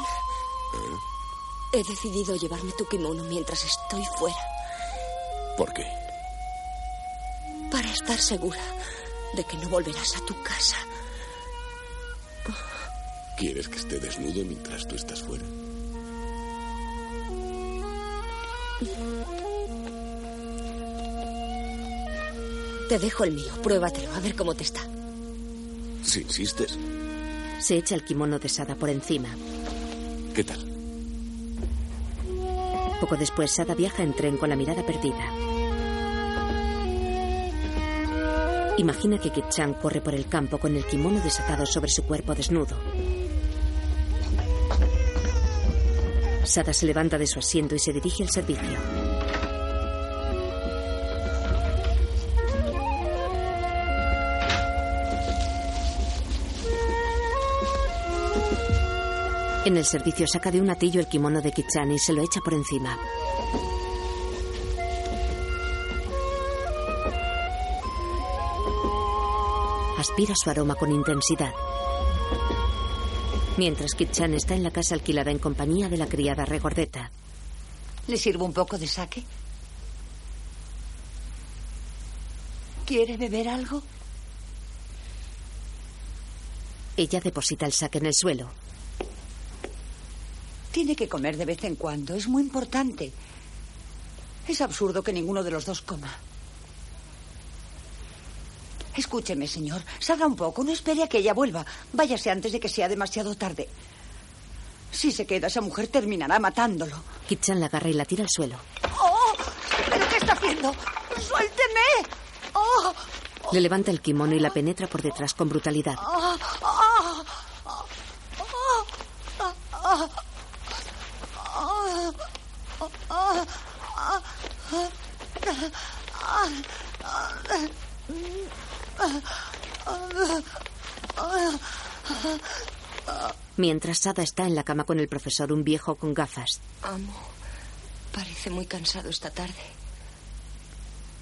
he decidido llevarme tu kimono mientras estoy fuera. ¿Por qué? Para estar segura de que no volverás a tu casa. ¿Quieres que esté desnudo mientras tú estás fuera? Te dejo el mío, pruébatelo, a ver cómo te está. Si insistes. Se echa el kimono de Sada por encima. ¿Qué tal? Poco después, Sada viaja en tren con la mirada perdida. Imagina que Kit-chan corre por el campo con el kimono desatado sobre su cuerpo desnudo. Sada se levanta de su asiento y se dirige al servicio. En el servicio saca de un atillo el kimono de Kit-chan y se lo echa por encima. Aspira su aroma con intensidad. Mientras Kit-chan está en la casa alquilada en compañía de la criada regordeta. ¿Le sirvo un poco de saque? ¿Quiere beber algo? Ella deposita el saque en el suelo. Tiene que comer de vez en cuando. Es muy importante. Es absurdo que ninguno de los dos coma. Escúcheme, señor. Salga un poco. No espere a que ella vuelva. Váyase antes de que sea demasiado tarde. Si se queda, esa mujer terminará matándolo. Kitchan la agarra y la tira al suelo. ¡Oh! ¿Pero qué está haciendo? ¡Suélteme! ¡Oh! Le levanta el kimono y la penetra por detrás con brutalidad. ¡Ah! ¡Ah! ¡Ah! Mientras Sada está en la cama con el profesor, un viejo con gafas. Amo, parece muy cansado esta tarde.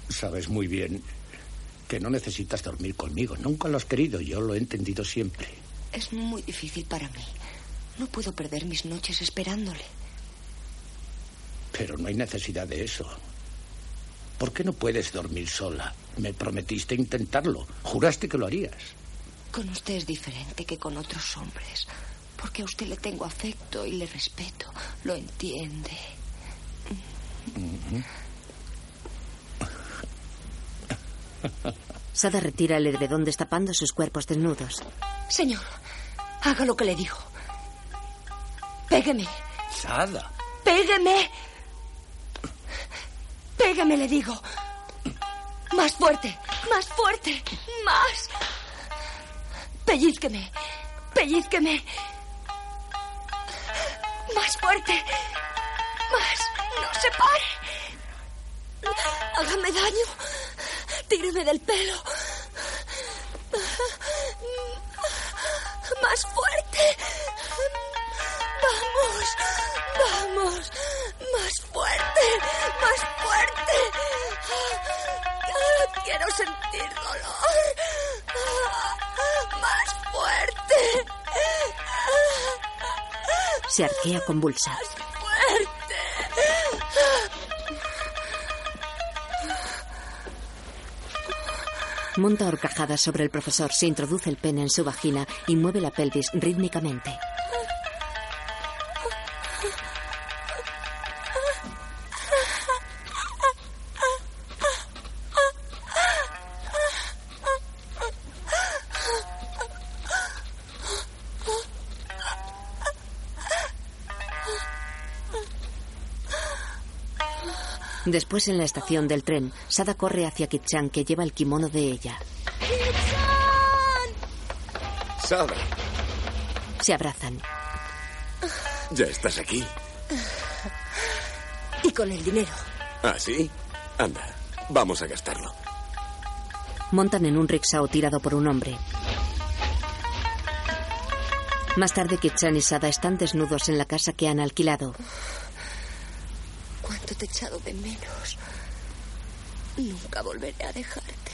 Sabes muy bien que no necesitas dormir conmigo. Nunca lo has querido, yo lo he entendido siempre. Es muy difícil para mí. No puedo perder mis noches esperándole. Pero no hay necesidad de eso. ¿Por qué no puedes dormir sola? Me prometiste intentarlo. Juraste que lo harías. Con usted es diferente que con otros hombres. Porque a usted le tengo afecto y le respeto. Lo entiende. Sada retira el edredón destapando sus cuerpos desnudos. Señor, haga lo que le digo. Pégueme. Sada. Pégueme. Pégueme, le digo. Más fuerte, más fuerte, más. Pellizqueme, pellizqueme. Más fuerte, más. No se pare. Hágame daño. Tíreme del pelo. Más fuerte. Vamos, vamos. Más fuerte, más fuerte. Quiero sentir dolor. Más fuerte. Se arquea convulsa. Fuerte. Monta horcajadas sobre el profesor, se introduce el pene en su vagina y mueve la pelvis rítmicamente. Después, en la estación del tren, Sada corre hacia Kitchan, que lleva el kimono de ella. Sada, Se abrazan. ya estás aquí. Y con el dinero. ¿Ah, sí? Anda, vamos a gastarlo. Montan en un rickshaw tirado por un hombre. Más tarde, Kitchan y Sada están desnudos en la casa que han alquilado. Cuánto te he echado de menos. Nunca volveré a dejarte.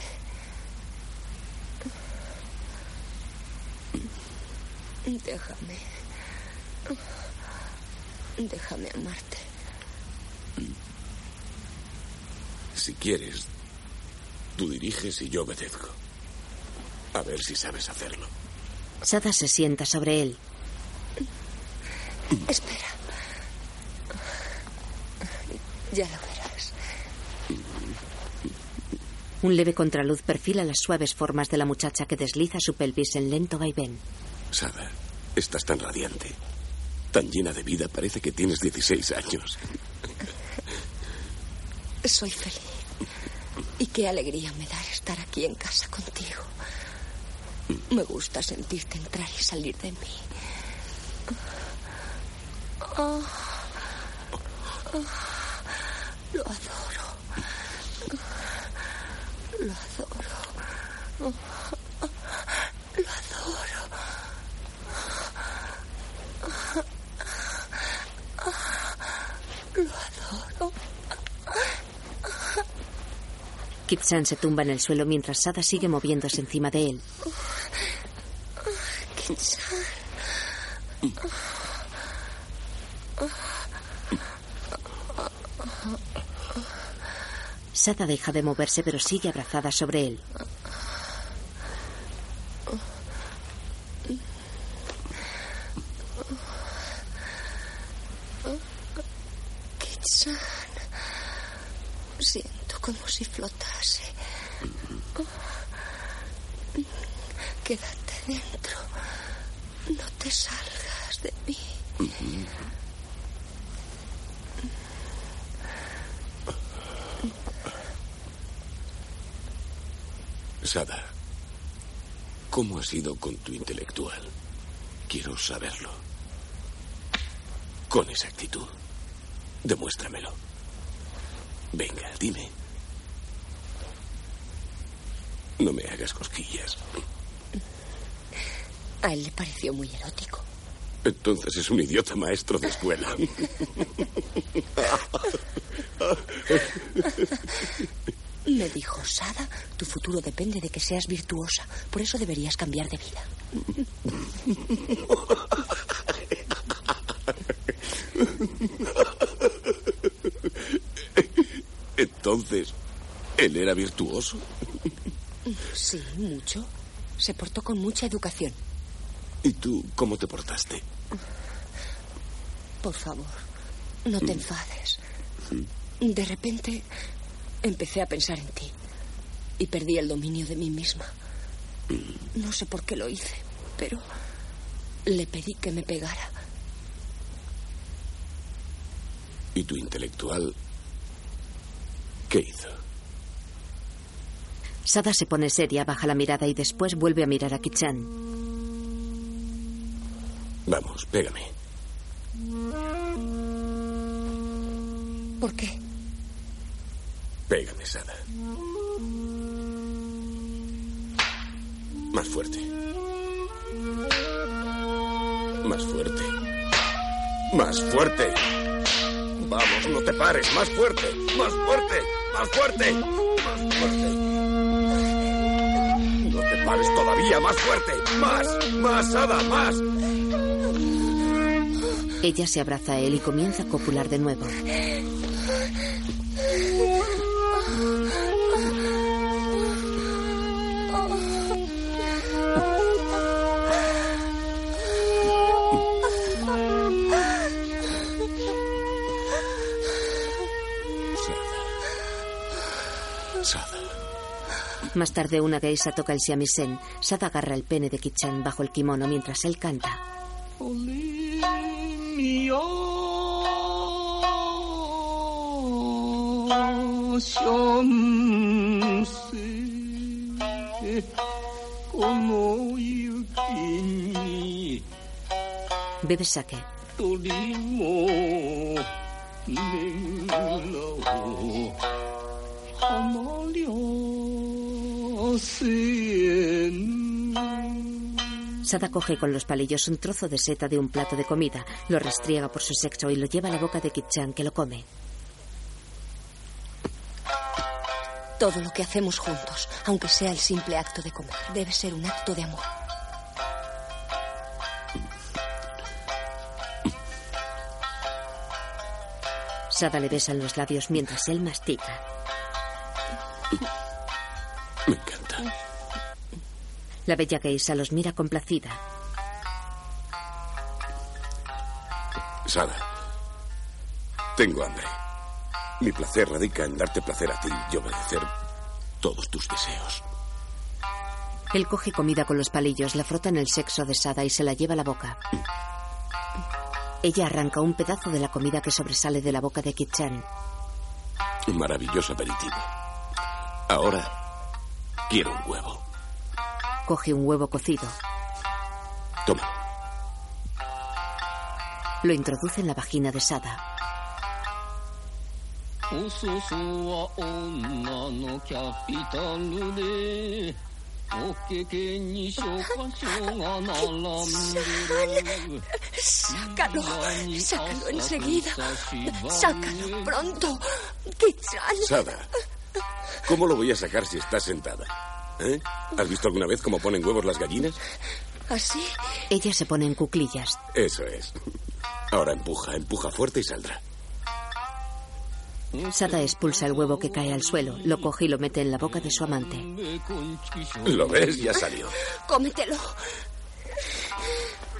Déjame. Déjame amarte. Si quieres, tú diriges y yo obedezco. A ver si sabes hacerlo. Sada se sienta sobre él. Espera. Ya lo verás. Un leve contraluz perfila las suaves formas de la muchacha que desliza su pelvis en lento vaivén. Sada, estás tan radiante, tan llena de vida, parece que tienes 16 años. Soy feliz. Y qué alegría me da estar aquí en casa contigo. Me gusta sentirte entrar y salir de mí. Oh. Oh. Lo adoro. Lo adoro. Oh. Lo adoro. Lo adoro. Kitsan se tumba en el suelo mientras Sada sigue moviéndose encima de él. Sada deja de moverse pero sigue abrazada sobre él. Kitsan. Siento como si flotase. Quédate dentro. No te salgas de mí. Sada, ¿cómo has ido con tu intelectual? Quiero saberlo. Con exactitud. Demuéstramelo. Venga, dime. No me hagas cosquillas. A él le pareció muy erótico. Entonces es un idiota maestro de escuela. Me dijo, Sada, tu futuro depende de que seas virtuosa. Por eso deberías cambiar de vida. Entonces, ¿él era virtuoso? Sí, mucho. Se portó con mucha educación. ¿Y tú cómo te portaste? Por favor, no te enfades. De repente empecé a pensar en ti y perdí el dominio de mí misma. No sé por qué lo hice, pero le pedí que me pegara. ¿Y tu intelectual qué hizo? Sada se pone seria, baja la mirada y después vuelve a mirar a Kichan. Vamos, pégame. ¿Por qué? Pégame, Sada. Más fuerte. Más fuerte. Más fuerte. Vamos, no te pares. Más fuerte. Más fuerte. Más fuerte. Más fuerte. No te pares todavía. Más fuerte. Más. Más, Ada. Más. Ella se abraza a él y comienza a copular de nuevo. Más tarde, una geisha toca el shamisen. Sada agarra el pene de Kichan bajo el kimono mientras él canta. Bebe sake. Sada coge con los palillos un trozo de seta de un plato de comida, lo restriega por su sexo y lo lleva a la boca de Kichan, que lo come. Todo lo que hacemos juntos, aunque sea el simple acto de comer, debe ser un acto de amor. Sada le besa en los labios mientras él mastica. Me encanta. La bella geisha los mira complacida. Sada. Tengo hambre. Mi placer radica en darte placer a ti y obedecer todos tus deseos. Él coge comida con los palillos, la frota en el sexo de Sada y se la lleva a la boca. Ella arranca un pedazo de la comida que sobresale de la boca de Kichan. Un maravilloso aperitivo. Ahora quiero un huevo. Coge un huevo cocido. Toma. Lo introduce en la vagina de Sada. ¡Sácalo! ¡Sácalo enseguida! ¡Sácalo pronto! Sada, ¿cómo lo voy a sacar si está sentada? ¿Eh? ¿Has visto alguna vez cómo ponen huevos las gallinas? ¿Así? Ella se pone en cuclillas. Eso es. Ahora empuja, empuja fuerte y saldrá. Sada expulsa el huevo que cae al suelo, lo coge y lo mete en la boca de su amante. ¿Lo ves? Ya salió. Cómetelo.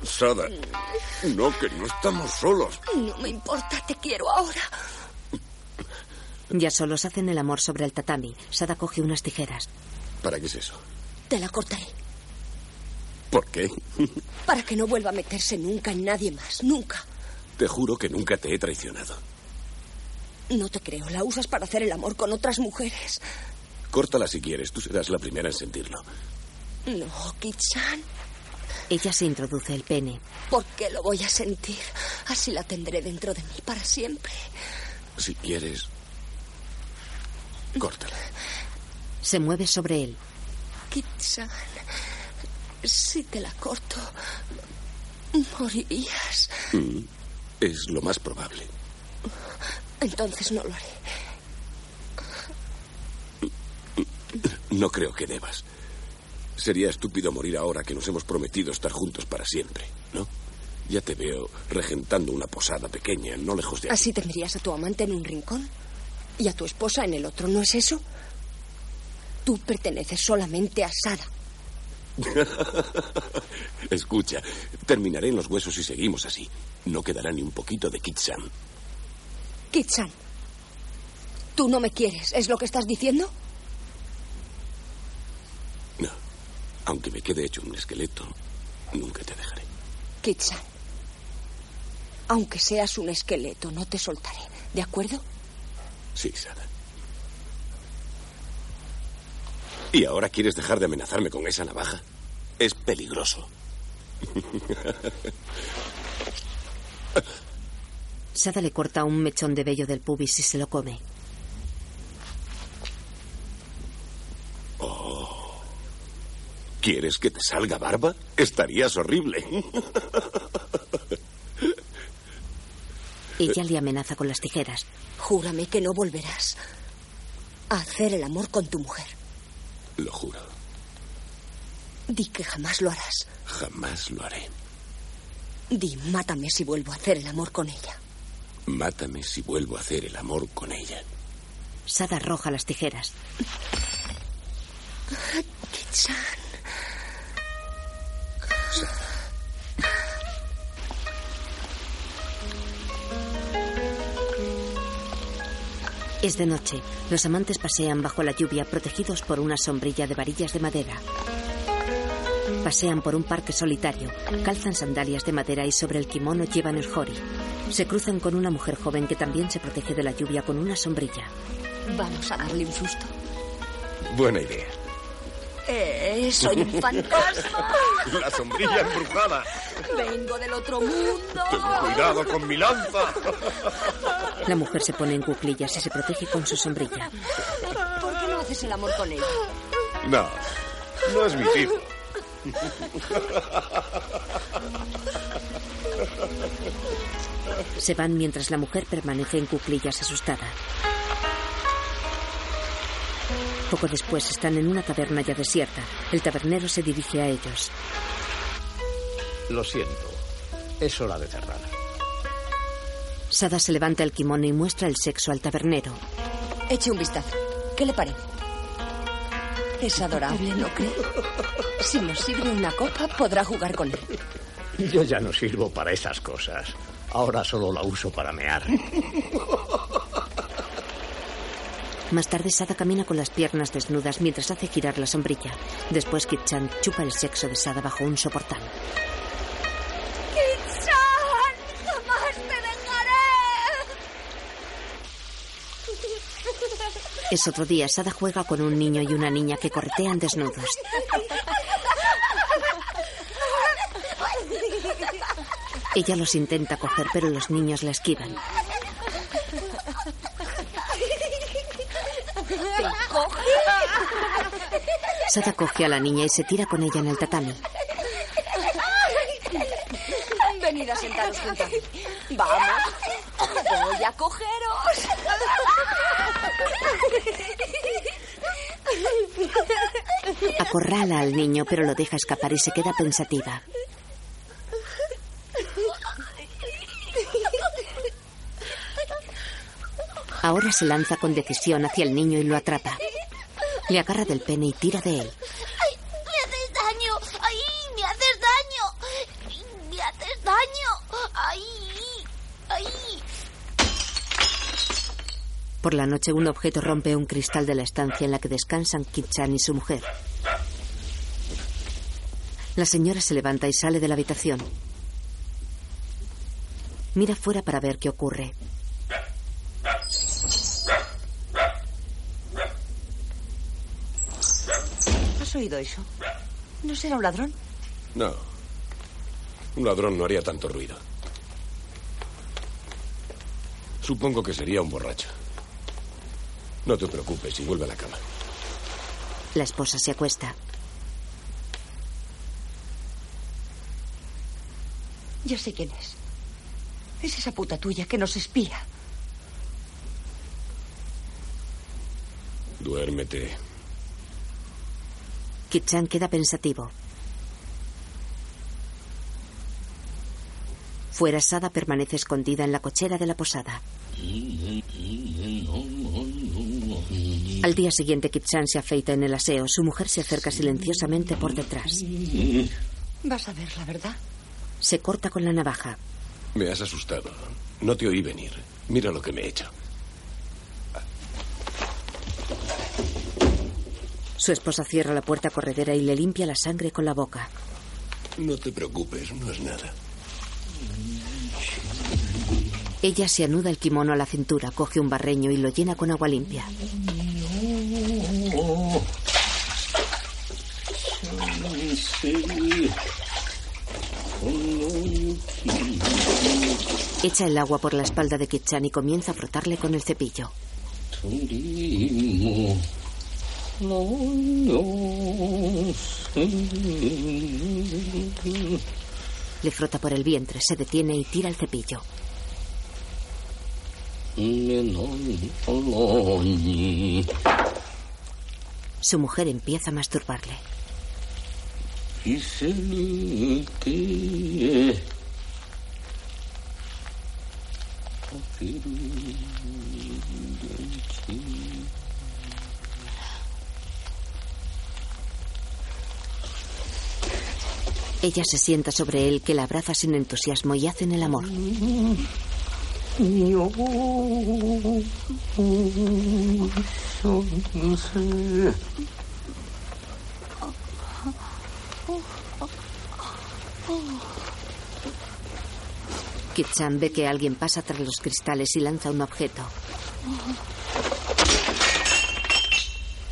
Sada. No, que no estamos solos. No me importa, te quiero ahora. Ya solos hacen el amor sobre el tatami. Sada coge unas tijeras. ¿Para qué es eso? Te la cortaré. ¿Por qué? Para que no vuelva a meterse nunca en nadie más. Nunca. Te juro que nunca te he traicionado. No te creo. La usas para hacer el amor con otras mujeres. Córtala si quieres. Tú serás la primera en sentirlo. No, Kichan. Ella se introduce el pene. ¿Por qué lo voy a sentir? Así la tendré dentro de mí para siempre. Si quieres, córtala. Se mueve sobre él. Kichan. Si te la corto, morirías. Mm, es lo más probable. Entonces no lo haré. No creo que debas. Sería estúpido morir ahora que nos hemos prometido estar juntos para siempre, ¿no? Ya te veo regentando una posada pequeña, no lejos de aquí. Así tendrías a tu amante en un rincón y a tu esposa en el otro, ¿no es eso? Tú perteneces solamente a Sada. Escucha, terminaré en los huesos si seguimos así. No quedará ni un poquito de Kitsan. Kitsan, ¿tú no me quieres? ¿Es lo que estás diciendo? No. Aunque me quede hecho un esqueleto, nunca te dejaré. Kitsan, aunque seas un esqueleto, no te soltaré. ¿De acuerdo? Sí, Sada. ¿Y ahora quieres dejar de amenazarme con esa navaja? Es peligroso. Sada le corta un mechón de vello del pubis y se lo come. Oh. ¿Quieres que te salga barba? Estarías horrible. Ella le amenaza con las tijeras. Júrame que no volverás a hacer el amor con tu mujer. Lo juro. Di que jamás lo harás. Jamás lo haré. Di, mátame si vuelvo a hacer el amor con ella. Mátame si vuelvo a hacer el amor con ella. Sada arroja las tijeras. Kitsan. Es de noche. Los amantes pasean bajo la lluvia protegidos por una sombrilla de varillas de madera. Pasean por un parque solitario, calzan sandalias de madera y sobre el kimono llevan el hori. Se cruzan con una mujer joven que también se protege de la lluvia con una sombrilla. Vamos a darle un susto. Buena idea. Eh, soy un fantasma. La sombrilla embrujada. Vengo del otro mundo. Ten cuidado con mi lanza. La mujer se pone en cuclillas y se protege con su sombrilla. ¿Por qué no haces el amor con ella? No, no es mi tipo. Se van mientras la mujer permanece en cuclillas asustada. Poco después están en una taberna ya desierta. El tabernero se dirige a ellos. Lo siento. Es hora de cerrar. Sada se levanta el kimono y muestra el sexo al tabernero. Eche un vistazo. ¿Qué le parece? Es adorable, ¿no cree? Si nos sirve una copa, podrá jugar con él. Yo ya no sirvo para esas cosas. Ahora solo la uso para mear. Más tarde, Sada camina con las piernas desnudas mientras hace girar la sombrilla. Después, Kit-chan chupa el sexo de Sada bajo un soportal. Es otro día. Sada juega con un niño y una niña que corretean desnudos. Ella los intenta coger, pero los niños la esquivan. Sada coge a la niña y se tira con ella en el tatami. Venid a sentaros. Vamos. Voy a cogeros. Acorrala al niño, pero lo deja escapar y se queda pensativa. Ahora se lanza con decisión hacia el niño y lo atrapa. Le agarra del pene y tira de él. ¡Ay! ¡Me haces daño! ¡Ay! ¡Me haces daño! ¡Me haces daño! ¡Ay! ¡Ay! Por la noche un objeto rompe un cristal de la estancia en la que descansan Kit-chan y su mujer. La señora se levanta y sale de la habitación. Mira fuera para ver qué ocurre. ¿Has oído eso? ¿No será un ladrón? No. Un ladrón no haría tanto ruido. Supongo que sería un borracho. No te preocupes y vuelve a la cama. La esposa se acuesta. Ya sé quién es. Es esa puta tuya que nos espía. Duérmete. Kit-chan queda pensativo. Fuera, Sada permanece escondida en la cochera de la posada. Al día siguiente, Kit-chan se afeita en el aseo. Su mujer se acerca silenciosamente por detrás. Vas a ver la verdad. Se corta con la navaja. Me has asustado. No te oí venir. Mira lo que me he hecho. Su esposa cierra la puerta corredera y le limpia la sangre con la boca. No te preocupes, no es nada. Ella se anuda el kimono a la cintura, coge un barreño y lo llena con agua limpia. Echa el agua por la espalda de Kitchan y comienza a frotarle con el cepillo. Le frota por el vientre, se detiene y tira el cepillo. Su mujer empieza a masturbarle. Ella se sienta sobre él, que la abraza sin entusiasmo y hacen el amor. Kitchan ve que alguien pasa tras los cristales y lanza un objeto.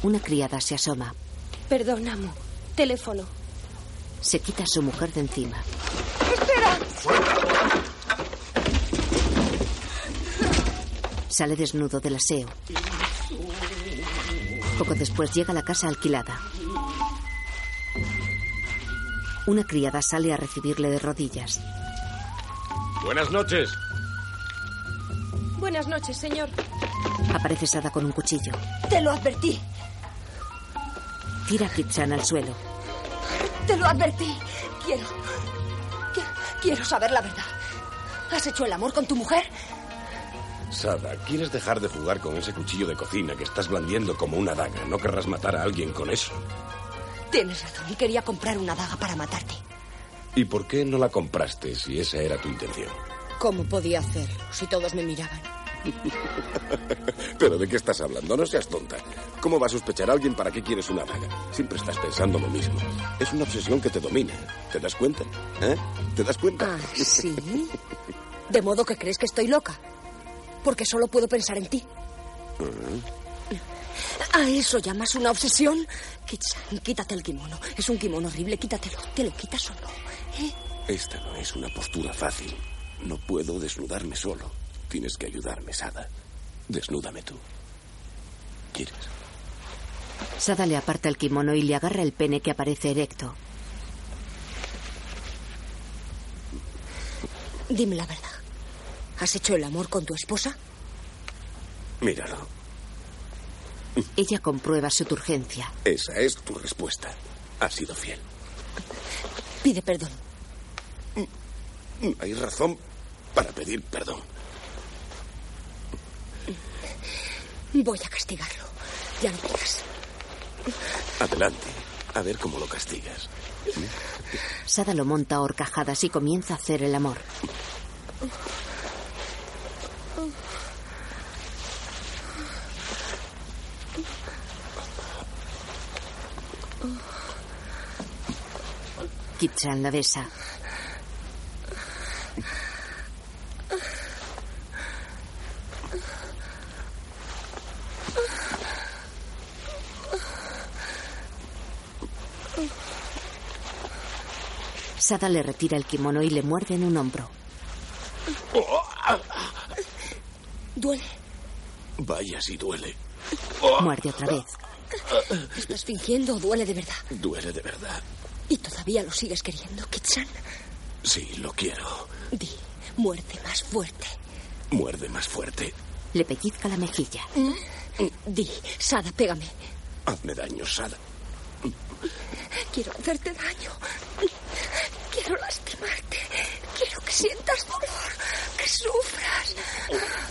Una criada se asoma. Perdón, amo. Teléfono. Se quita a su mujer de encima. ¡Espera! Sale desnudo del aseo. Poco después llega a la casa alquilada. Una criada sale a recibirle de rodillas. Buenas noches. Buenas noches, señor. Aparece Sada con un cuchillo. Te lo advertí. Tira a Kitchan al suelo. Te lo advertí. Quiero. qui- Quiero saber la verdad. ¿Has hecho el amor con tu mujer? Sada, ¿quieres dejar de jugar con ese cuchillo de cocina que estás blandiendo como una daga? No querrás matar a alguien con eso. Tienes razón y quería comprar una daga para matarte. ¿Y por qué no la compraste si esa era tu intención? ¿Cómo podía hacerlo si todos me miraban? ¿Pero de qué estás hablando? No seas tonta. ¿Cómo va a sospechar a alguien para qué quieres una daga? Siempre estás pensando lo mismo. Es una obsesión que te domina. ¿Te das cuenta? ¿Eh? ¿Te das cuenta? Ah, ¿sí? ¿De modo que crees que estoy loca? Porque solo puedo pensar en ti. ¿A eso llamas una obsesión? Kitsan, quítate el kimono. Es un kimono horrible, quítatelo. ¿Te lo quitas o no? ¿Eh? Esta no es una postura fácil. No puedo desnudarme solo. Tienes que ayudarme, Sada. Desnúdame tú. ¿Quieres? Sada le aparta el kimono y le agarra el pene que aparece erecto. Dime la verdad. ¿Has hecho el amor con tu esposa? Míralo. Ella comprueba su turgencia. Esa es tu respuesta. Has sido fiel. Pide perdón. Hay razón para pedir perdón. Voy a castigarlo. Ya lo verás. Adelante. A ver cómo lo castigas. Sada lo monta a horcajadas y comienza a hacer el amor. Kitchan la besa. Sada le retira el kimono y le muerde en un hombro. ¿Duele? Vaya si duele. Muerde otra vez. ¿Estás fingiendo o duele de verdad? Duele de verdad. ¿Y todavía lo sigues queriendo, Kitsan? Sí, lo quiero. Di, muerde más fuerte. Muerde más fuerte. Le pellizca la mejilla. Di, Sada, pégame. Hazme daño, Sada. Quiero hacerte daño. Quiero lastimarte. Quiero que sientas dolor, que sufras.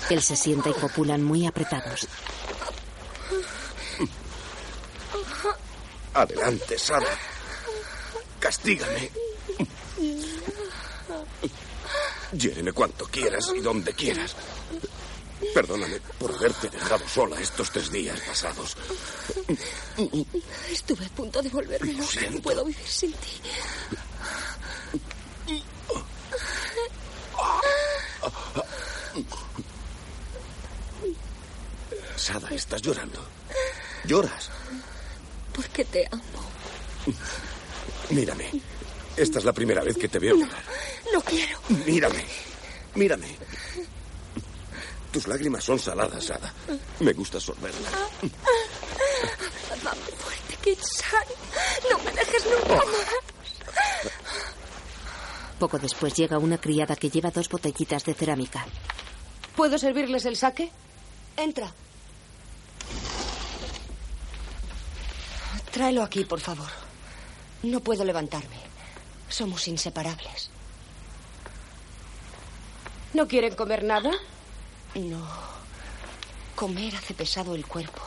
Él se sienta y copulan muy apretados. Adelante, Sada. Castígame. Hiéreme cuanto quieras y donde quieras. Perdóname por haberte dejado sola estos tres días pasados. Estuve a punto de volverme loca. No puedo vivir sin ti. Sada, estás llorando. Lloras. Porque te amo. Mírame. Esta es la primera vez que te veo llorar. No quiero. Mírame. Mírame. Tus lágrimas son saladas, Ada. Me gusta sorberlas. Dame fuerte, Kitsan. No me dejes nunca más. Poco después llega una criada que lleva dos botellitas de cerámica. ¿Puedo servirles el saque? Entra. Tráelo aquí, por favor. No puedo levantarme. Somos inseparables. ¿No quieren comer nada? No. Comer hace pesado el cuerpo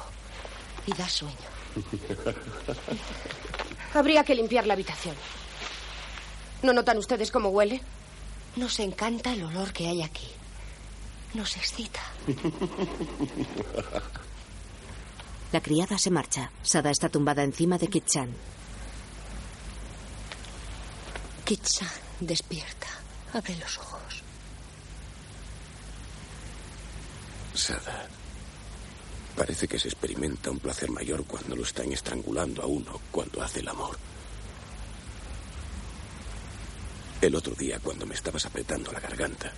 y da sueño. Habría que limpiar la habitación. ¿No notan ustedes cómo huele? Nos encanta el olor que hay aquí. Nos excita. La criada se marcha. Sada está tumbada encima de Kitchan. Kitsan, despierta. Abre los ojos. Sada. Parece que se experimenta un placer mayor cuando lo están estrangulando a uno, cuando hace el amor. El otro día, cuando me estabas apretando la garganta,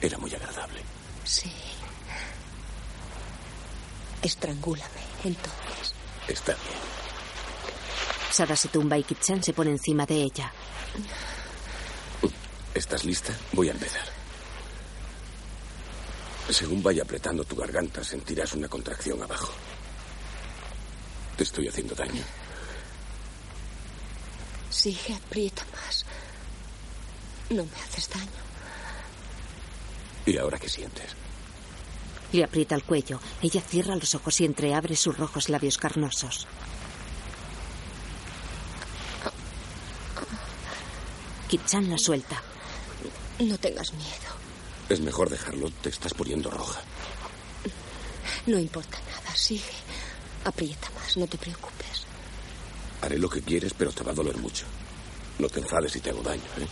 era muy agradable. Sí. Estrangúlame, entonces. Está bien. Sada se tumba y Kitchan se pone encima de ella. ¿Estás lista? Voy a empezar. Según vaya apretando tu garganta, sentirás una contracción abajo. Te estoy haciendo daño. Sigue, aprieta más. No me haces daño. ¿Y ahora qué sientes? Le aprieta el cuello. Ella cierra los ojos y entreabre sus rojos labios carnosos. Kitchan la suelta. No tengas miedo. Es mejor dejarlo. Te estás poniendo roja. No importa nada. Sigue. Aprieta más. No te preocupes. Haré lo que quieres, pero te va a doler mucho. No te enfades si te hago daño, ¿eh?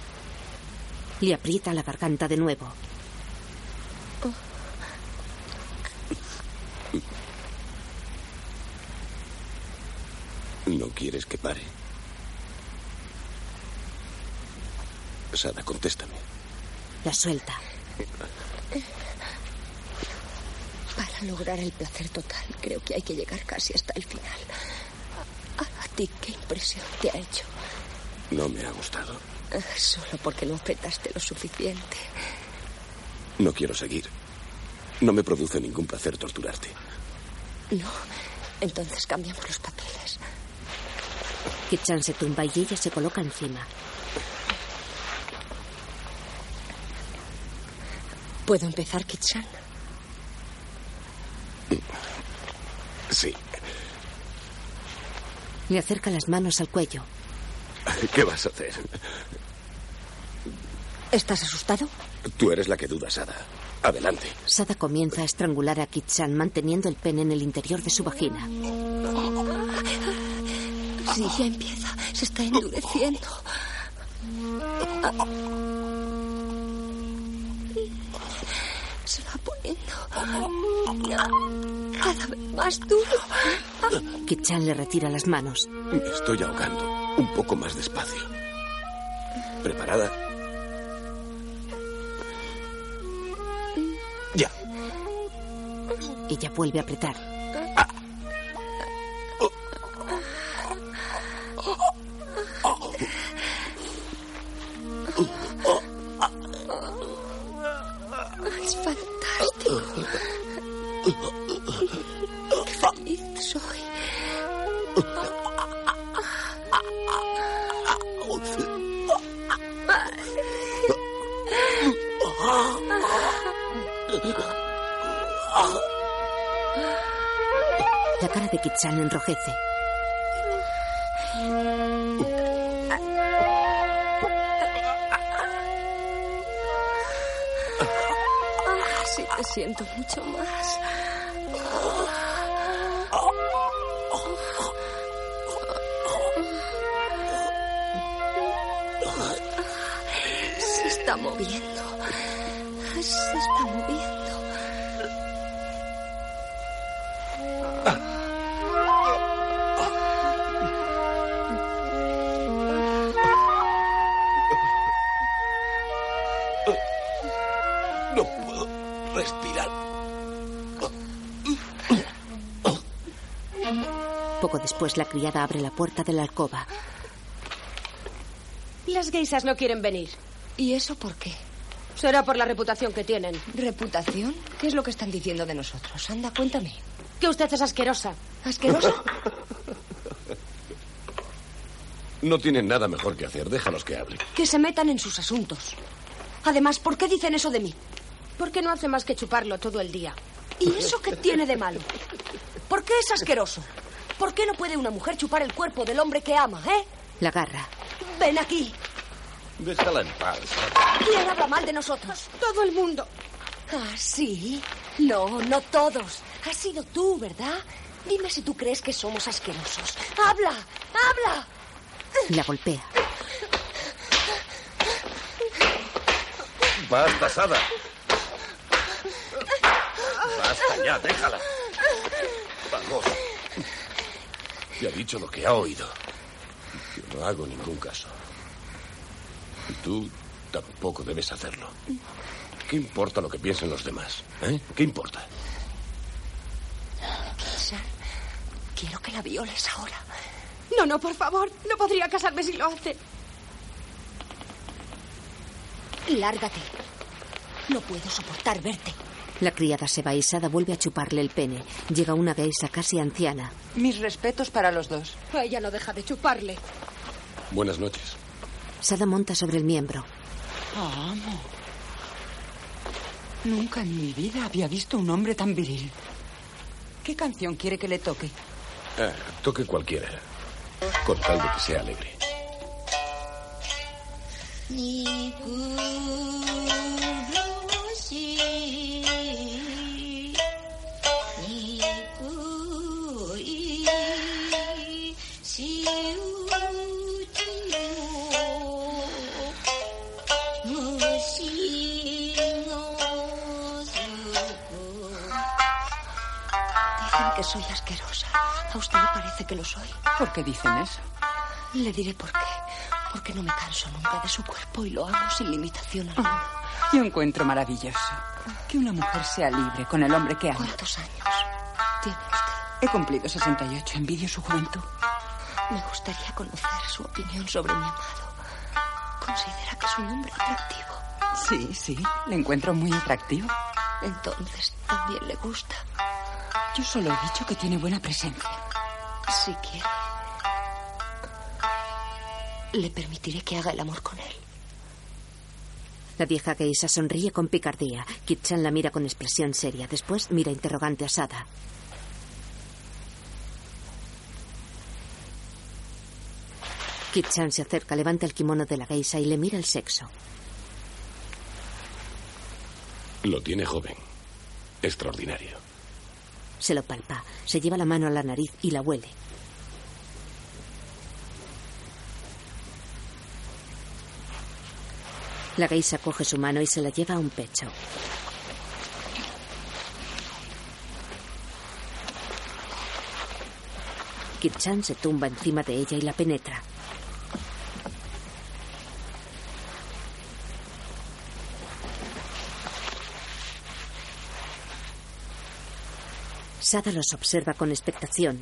Le aprieta la garganta de nuevo. ¿No quieres que pare? Contéstame. La suelta. Para lograr el placer total, creo que hay que llegar casi hasta el final. ¿A, a ti qué impresión te ha hecho? No me ha gustado. Eh, Solo porque no apretaste lo suficiente. No quiero seguir. No me produce ningún placer torturarte. No. Entonces cambiamos los papeles. Kitchan se tumba y ella se coloca encima. ¿Puedo empezar, Kitchan? Sí. Le acerca las manos al cuello. ¿Qué vas a hacer? ¿Estás asustado? Tú eres la que duda, Sada. Adelante. Sada comienza a estrangular a Kitchan manteniendo el pene en el interior de su vagina. Sí, ya empieza. Se está endureciendo. Se va poniendo cada vez más duro. Kitchan le retira las manos. Me estoy ahogando. Un poco más despacio. ¿Preparada? Ya. Ella vuelve a apretar. Enrojece. Sí, te siento mucho más. Después, la criada abre la puerta de la alcoba. Las geisas no quieren venir. ¿Y eso por qué? Será por la reputación que tienen. ¿Reputación? ¿Qué es lo que están diciendo de nosotros? Anda, cuéntame. Que usted es asquerosa. ¿Asquerosa? No tienen nada mejor que hacer. Déjalos que hablen. Que se metan en sus asuntos. Además, ¿por qué dicen eso de mí? Porque no hace más que chuparlo todo el día. ¿Y eso qué tiene de malo? ¿Por qué es asqueroso? ¿Por qué no puede una mujer chupar el cuerpo del hombre que ama, eh? La agarra. Ven aquí. Déjala en paz. ¿Quién habla mal de nosotros? Todo el mundo. ¿Ah, sí? No, no todos. Has sido tú, ¿verdad? Dime si tú crees que somos asquerosos. ¡Habla! ¡Habla! La golpea. Basta, Sada. Basta ya, déjala. Vamos. Ha dicho lo que ha oído. Yo no hago ningún caso. Y tú tampoco debes hacerlo. ¿Qué importa lo que piensen los demás? ¿Eh? ¿Qué importa? Quiero que la violes ahora. No, no, por favor. No podría casarme si lo hace. Lárgate. No puedo soportar verte. La criada se va y Sada vuelve a chuparle el pene. Llega una geisa casi anciana. Mis respetos para los dos. Ella no deja de chuparle. Buenas noches. Sada monta sobre el miembro. Amo. Nunca en mi vida había visto un hombre tan viril. ¿Qué canción quiere que le toque? Ah, toque cualquiera. Con tal de que sea alegre. Soy asquerosa. ¿A usted le parece que lo soy? ¿Por qué dicen eso? Le diré por qué. Porque no me canso nunca de su cuerpo y lo amo sin limitación alguna. Yo encuentro maravilloso que una mujer sea libre con el hombre que ama. ¿Cuántos años tiene usted? He cumplido 68. Envidio su juventud. Me gustaría conocer su opinión sobre mi amado. ¿Considera que es un hombre atractivo? Sí, sí. Le encuentro muy atractivo. Entonces, ¿también le gusta? Yo solo he dicho que tiene buena presencia. Si quiere, le permitiré que haga el amor con él. La vieja geisa sonríe con picardía. Kitchan la mira con expresión seria. Después mira interrogante a Sada. Kitchan se acerca, levanta el kimono de la geisa y le mira el sexo. Lo tiene joven. Extraordinario. Se lo palpa, se lleva la mano a la nariz y la huele. La geisa coge su mano y se la lleva a un pecho. Kirchan se tumba encima de ella y la penetra. Sada los observa con expectación.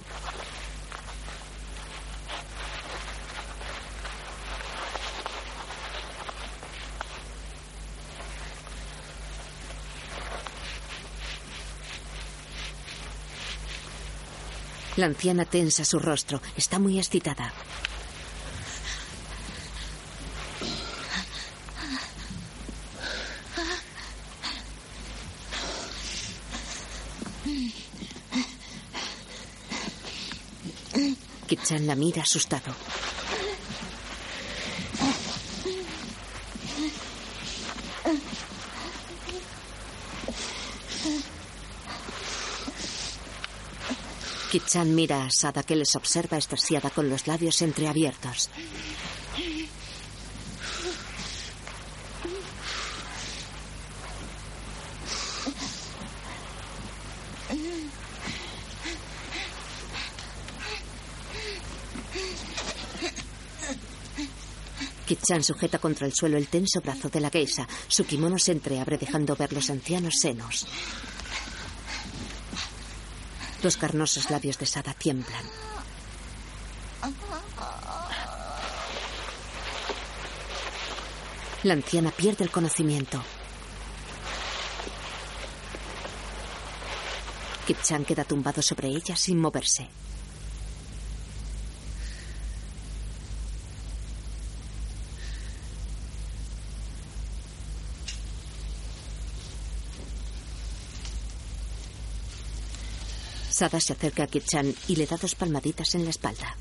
La anciana tensa su rostro. Está muy excitada. Kit-chan la mira asustado. Kit-chan mira a Sada que les observa extasiada con los labios entreabiertos. Kit-chan sujeta contra el suelo el tenso brazo de la geisa. Su kimono se entreabre dejando ver los ancianos senos. Los carnosos labios de Sada tiemblan. La anciana pierde el conocimiento. Kip-chan queda tumbado sobre ella sin moverse. Sada se acerca a Kit-chan y le da dos palmaditas en la espalda.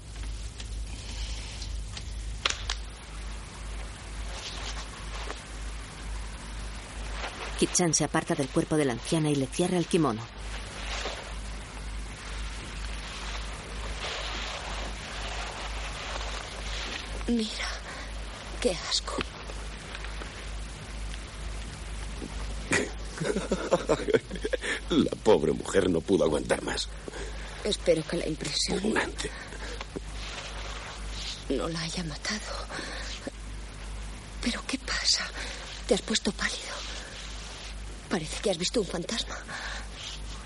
Kit-chan se aparta del cuerpo de la anciana y le cierra el kimono. Mira, qué asco. La pobre mujer no pudo aguantar más. Espero que la impresión Repugnante. no la haya matado. ¿Pero qué pasa? Te has puesto pálido. Parece que has visto un fantasma.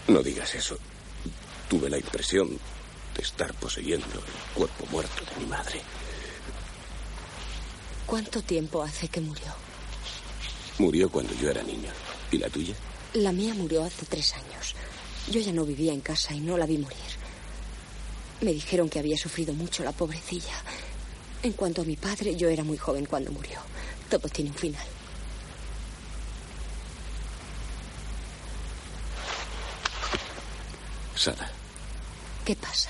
No digas eso. Tuve la impresión de estar poseyendo el cuerpo muerto de mi madre. ¿Cuánto tiempo hace que murió? Murió cuando yo era niño. ¿Y la tuya? La mía murió hace tres años. Yo ya no vivía en casa y no la vi morir. Me dijeron que había sufrido mucho la pobrecilla. En cuanto a mi padre, yo era muy joven cuando murió. Todo tiene un final. Sada, ¿Qué pasa?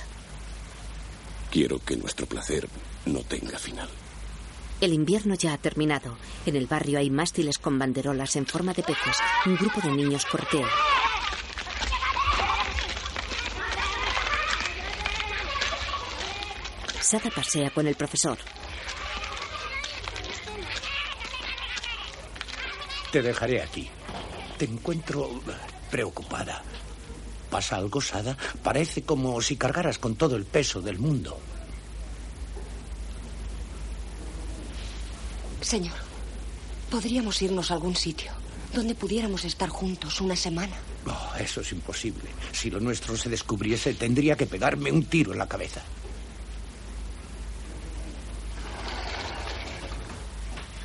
quiero que nuestro placer no tenga final. El invierno ya ha terminado. En el barrio hay mástiles con banderolas en forma de peces. Un grupo de niños cortea. Sada pasea con el profesor. Te dejaré aquí. Te encuentro preocupada. ¿Pasa algo, Sada? Parece como si cargaras con todo el peso del mundo. Señor, podríamos irnos a algún sitio donde pudiéramos estar juntos una semana. Oh, eso es imposible. Si lo nuestro se descubriese, tendría que pegarme un tiro en la cabeza.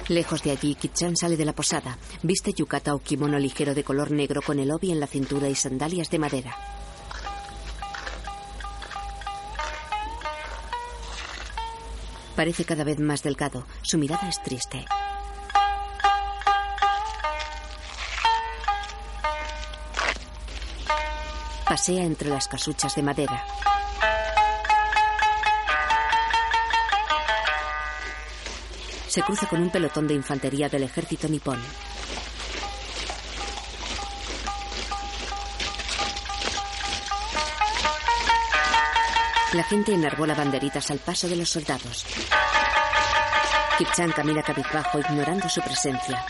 Lejos de allí, Kit-chan sale de la posada. Viste yukata o kimono ligero de color negro con el obi en la cintura y sandalias de madera. Parece cada vez más delgado. Su mirada es triste. Pasea entre las casuchas de madera. Se cruza con un pelotón de infantería del ejército nipón. La gente enarbola banderitas al paso de los soldados. Kip-chan camina cabizbajo ignorando su presencia.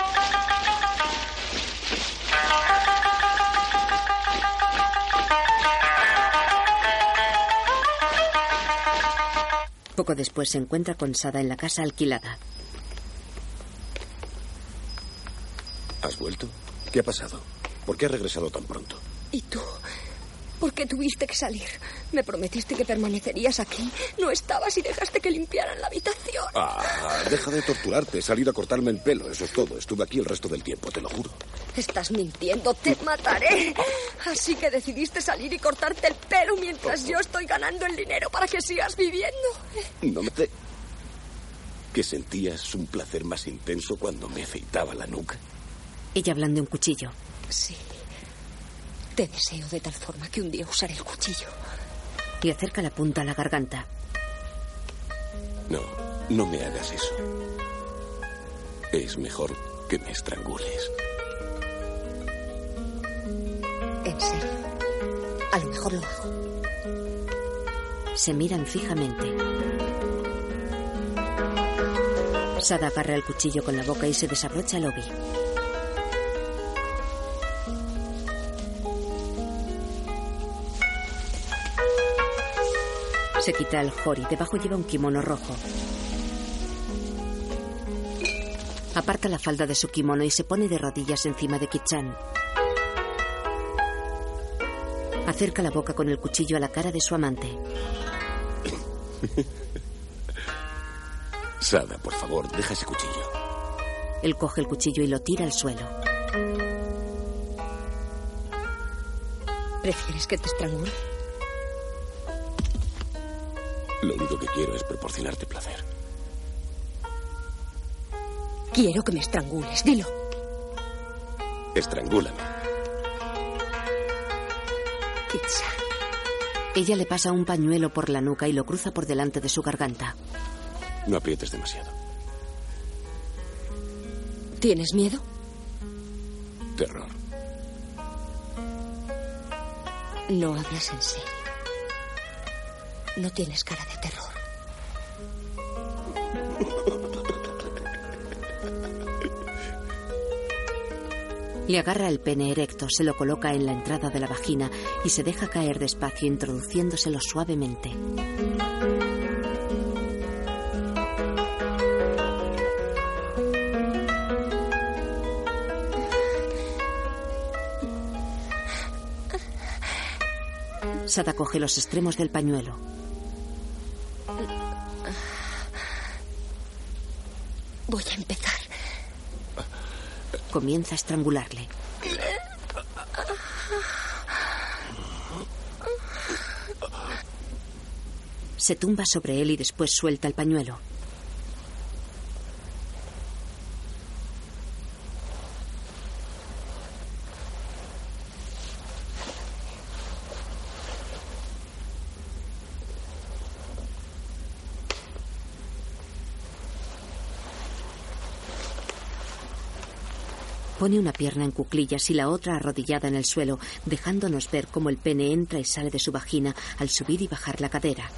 Poco después se encuentra con Sada en la casa alquilada. ¿Has vuelto? ¿Qué ha pasado? ¿Por qué has regresado tan pronto? ¿Y tú? ¿Por qué tuviste que salir? Me prometiste que permanecerías aquí. No estabas y dejaste que limpiaran la habitación. Ah, deja de torturarte. He salido a cortarme el pelo. Eso es todo. Estuve aquí el resto del tiempo, te lo juro. Estás mintiendo. Te mataré. Así que decidiste salir y cortarte el pelo mientras yo estoy ganando el dinero para que sigas viviendo. No me... Te... ¿Que sentías un placer más intenso cuando me afeitaba la nuca? Ella blande un cuchillo. Sí. Te deseo de tal forma que un día usaré el cuchillo. Y acerca la punta a la garganta. No, no me hagas eso. Es mejor que me estrangules. En serio. A lo mejor lo hago. Se miran fijamente. Sada agarra el cuchillo con la boca y se desabrocha el obi. Se quita el jori. Debajo lleva un kimono rojo. Aparta la falda de su kimono y se pone de rodillas encima de Kichan. Acerca la boca con el cuchillo a la cara de su amante. Sada, por favor, deja ese cuchillo. Él coge el cuchillo y lo tira al suelo. ¿Prefieres que te estrangule? Lo único que quiero es proporcionarte placer. Quiero que me estrangules. Dilo. Estrangúlame. Ella le pasa un pañuelo por la nuca y lo cruza por delante de su garganta. No aprietes demasiado. ¿Tienes miedo? Terror. No hablas en serio. No tienes cara de terror. Le agarra el pene erecto, se lo coloca en la entrada de la vagina y se deja caer despacio introduciéndoselo suavemente. Sada coge los extremos del pañuelo. Voy a empezar. Comienza a estrangularle. Se tumba sobre él y después suelta el pañuelo. Pone una pierna en cuclillas y la otra arrodillada en el suelo, dejándonos ver cómo el pene entra y sale de su vagina al subir y bajar la cadera.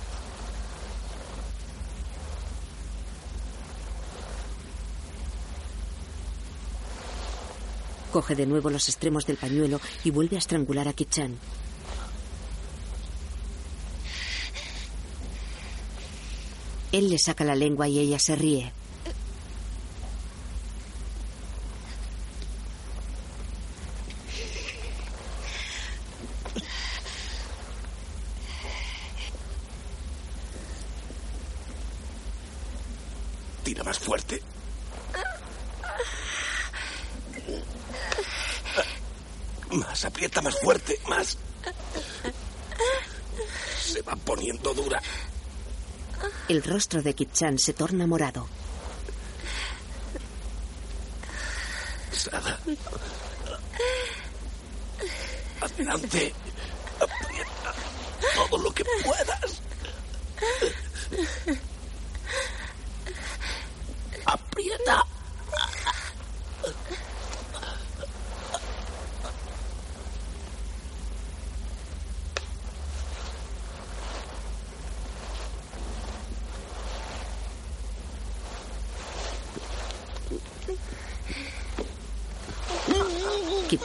Coge de nuevo los extremos del pañuelo y vuelve a estrangular a Kichan. Él le saca la lengua y ella se ríe. Tira más fuerte. Más, aprieta más fuerte, más. Se va poniendo dura. El rostro de Kichan se torna morado. Sada. Adelante. Aprieta todo lo que puedas. Aprieta.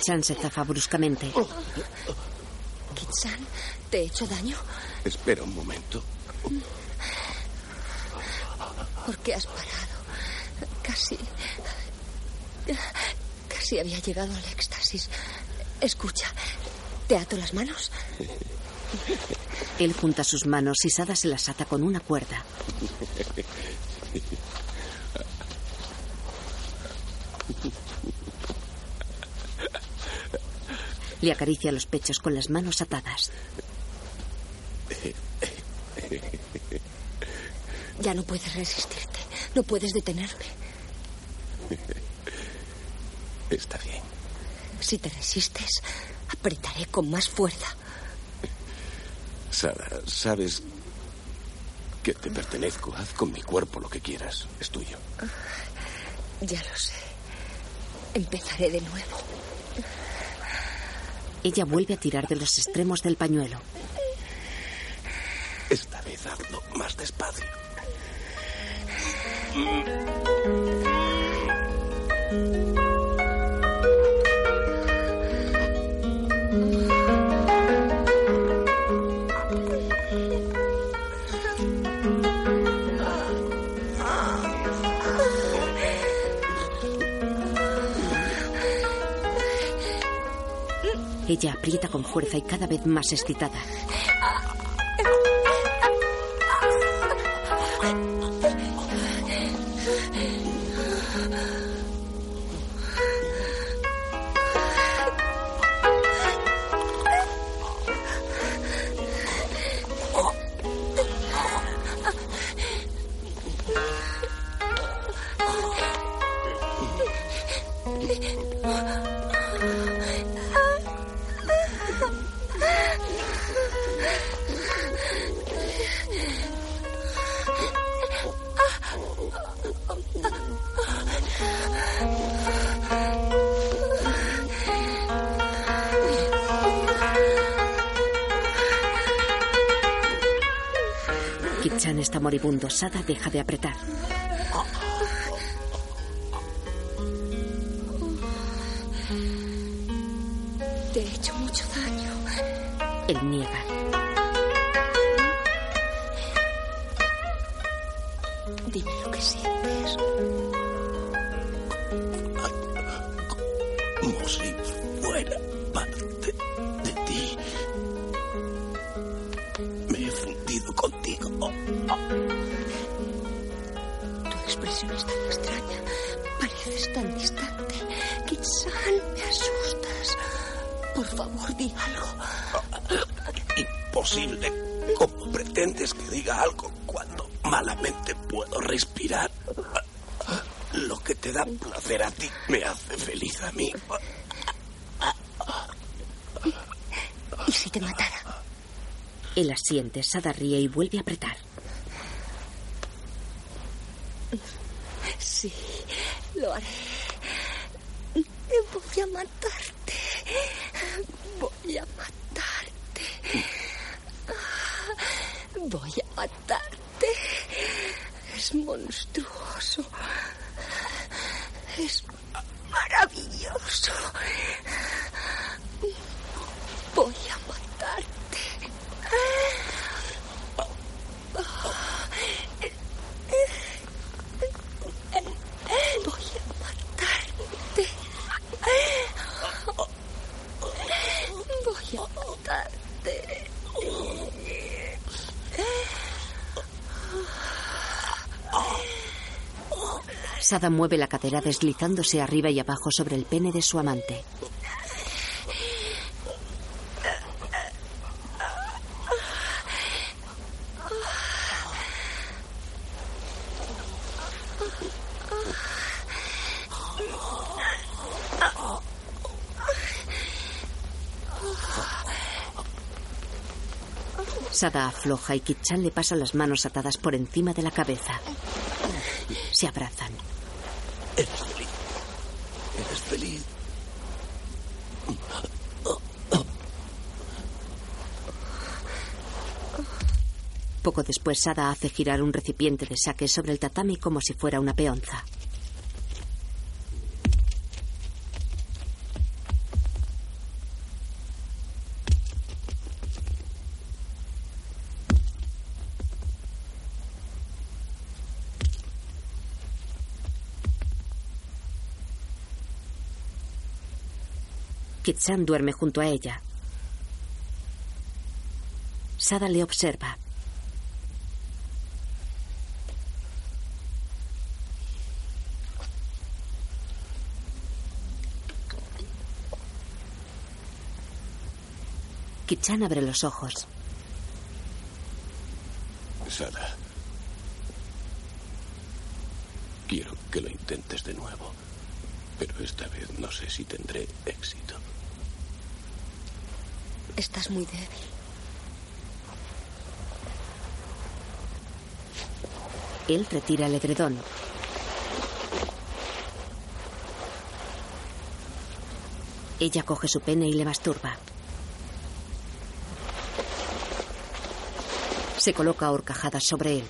Kichan se zafa bruscamente. Kitsan, ¿te he hecho daño? Espera un momento. ¿Por qué has parado? Casi. Casi había llegado al éxtasis. Escucha, ¿Te ato las manos? Él junta sus manos y Sada se las ata con una cuerda. Le acaricia los pechos con las manos atadas. Ya no puedes resistirte. No puedes detenerme. Está bien. Si te resistes, apretaré con más fuerza. Sara, sabes que te pertenezco. Haz con mi cuerpo lo que quieras. Es tuyo. Ya lo sé. Empezaré de nuevo. Ella vuelve a tirar de los extremos del pañuelo. Esta vez hazlo más despacio. Ella aprieta con fuerza y cada vez más excitada. Está moribundo. Sada deja de apretar. Asiente. Sada ríe y vuelve a apretar. Sí, lo haré. Voy a matarte. Voy a matarte. Voy a matarte. Es monstruoso. Es maravilloso. Voy a matarte. Voy a matarte. Voy a matarte. Sada mueve la cadera deslizándose arriba y abajo sobre el pene de su amante. Sada afloja y Kit-chan le pasa las manos atadas por encima de la cabeza. Se abrazan. Eres feliz. Eres feliz. Poco después, Sada hace girar un recipiente de saque sobre el tatami como si fuera una peonza. Kit-san duerme junto a ella. Sada le observa. Kichan abre los ojos. Sada. Quiero que lo intentes de nuevo. Pero esta vez no sé si tendré éxito. Estás muy débil. Él retira el edredón. Ella coge su pene y le masturba. Se coloca horcajadas sobre él.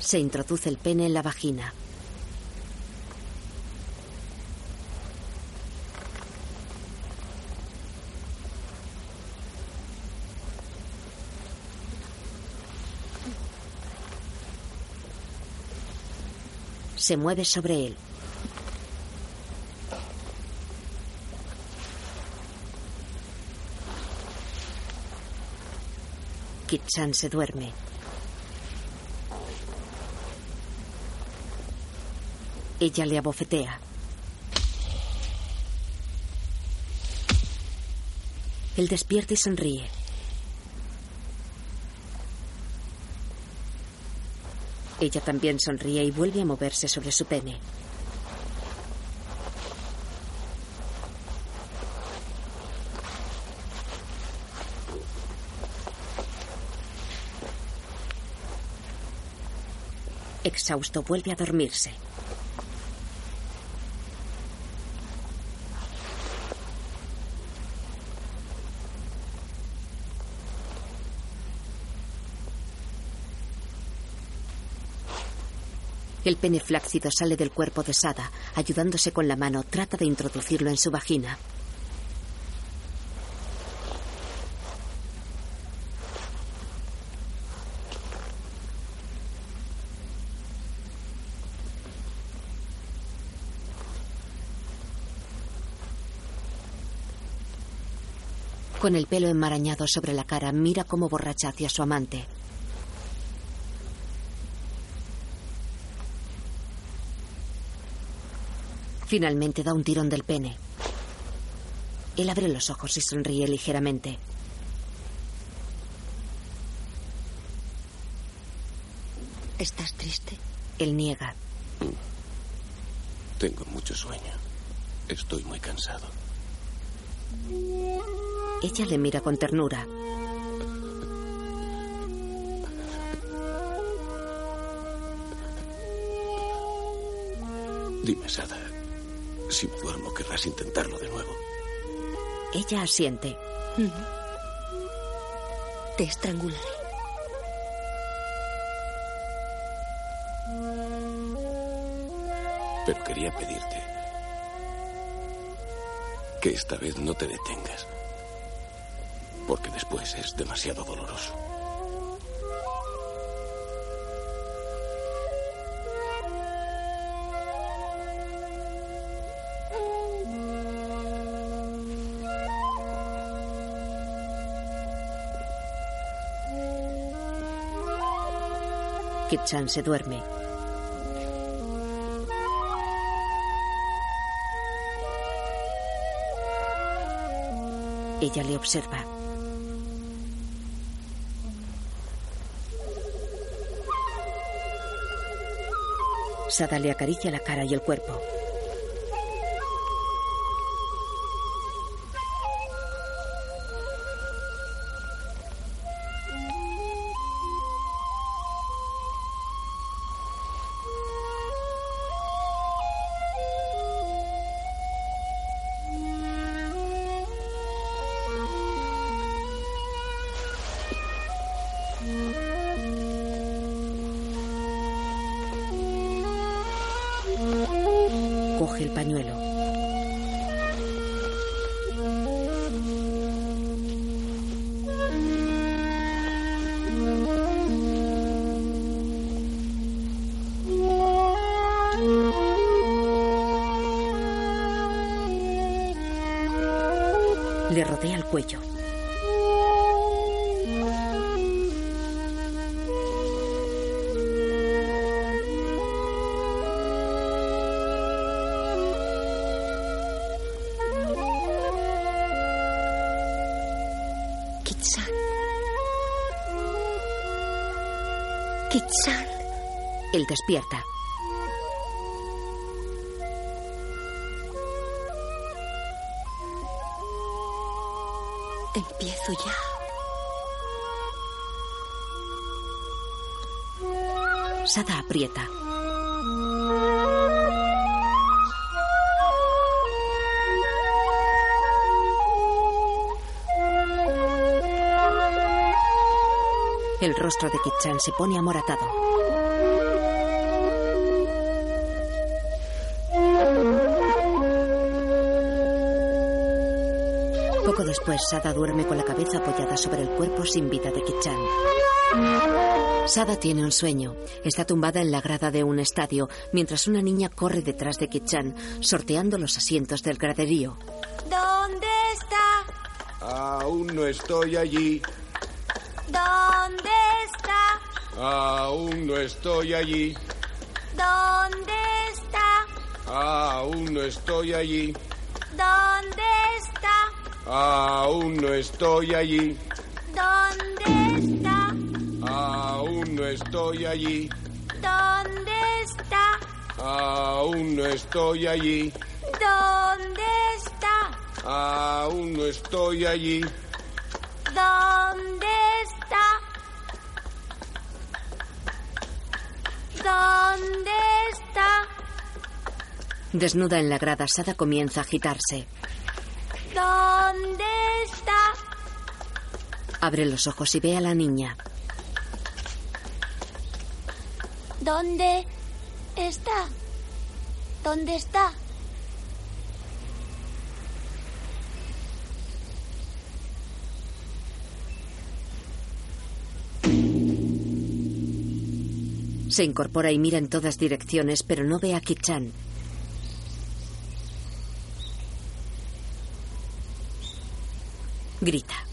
Se introduce el pene en la vagina. Se mueve sobre él. Kit-chan se duerme. Ella le abofetea. Él despierta y sonríe. Ella también sonríe y vuelve a moverse sobre su pene. Exhausto vuelve a dormirse. El pene flácido sale del cuerpo de Sada. Ayudándose con la mano, trata de introducirlo en su vagina. Con el pelo enmarañado sobre la cara, mira como borracha hacia su amante. Finalmente da un tirón del pene. Él abre los ojos y sonríe ligeramente. ¿Estás triste? Él niega. Tengo mucho sueño. Estoy muy cansado. Ella le mira con ternura. Dime, Sada, si me duermo, querrás intentarlo de nuevo. Ella asiente. Te estrangularé. Pero quería pedirte que esta vez no te detengas. Porque después es demasiado doloroso. Se duerme. Ella le observa. Sada le acaricia la cara y el cuerpo. Despierta. Empiezo ya. Sada aprieta. El rostro de Kitchan se pone amoratado. Poco después, Sada duerme con la cabeza apoyada sobre el cuerpo sin vida de Kitchan. Sada tiene un sueño. Está tumbada en la grada de un estadio, mientras una niña corre detrás de Kitchan, sorteando los asientos del graderío. ¿Dónde está? Aún no estoy allí. ¿Dónde está? Aún no estoy allí. ¿Dónde está? Aún no estoy allí. Aún no estoy allí. ¿Dónde está? Aún no estoy allí. ¿Dónde está? Aún no estoy allí. ¿Dónde está? Aún no estoy allí. ¿Dónde está? ¿Dónde está? Desnuda en la grada, Sada comienza a agitarse. Abre los ojos y ve a la niña. ¿Dónde está? ¿Dónde está? Se incorpora y mira en todas direcciones, pero no ve a Kichan. Grita.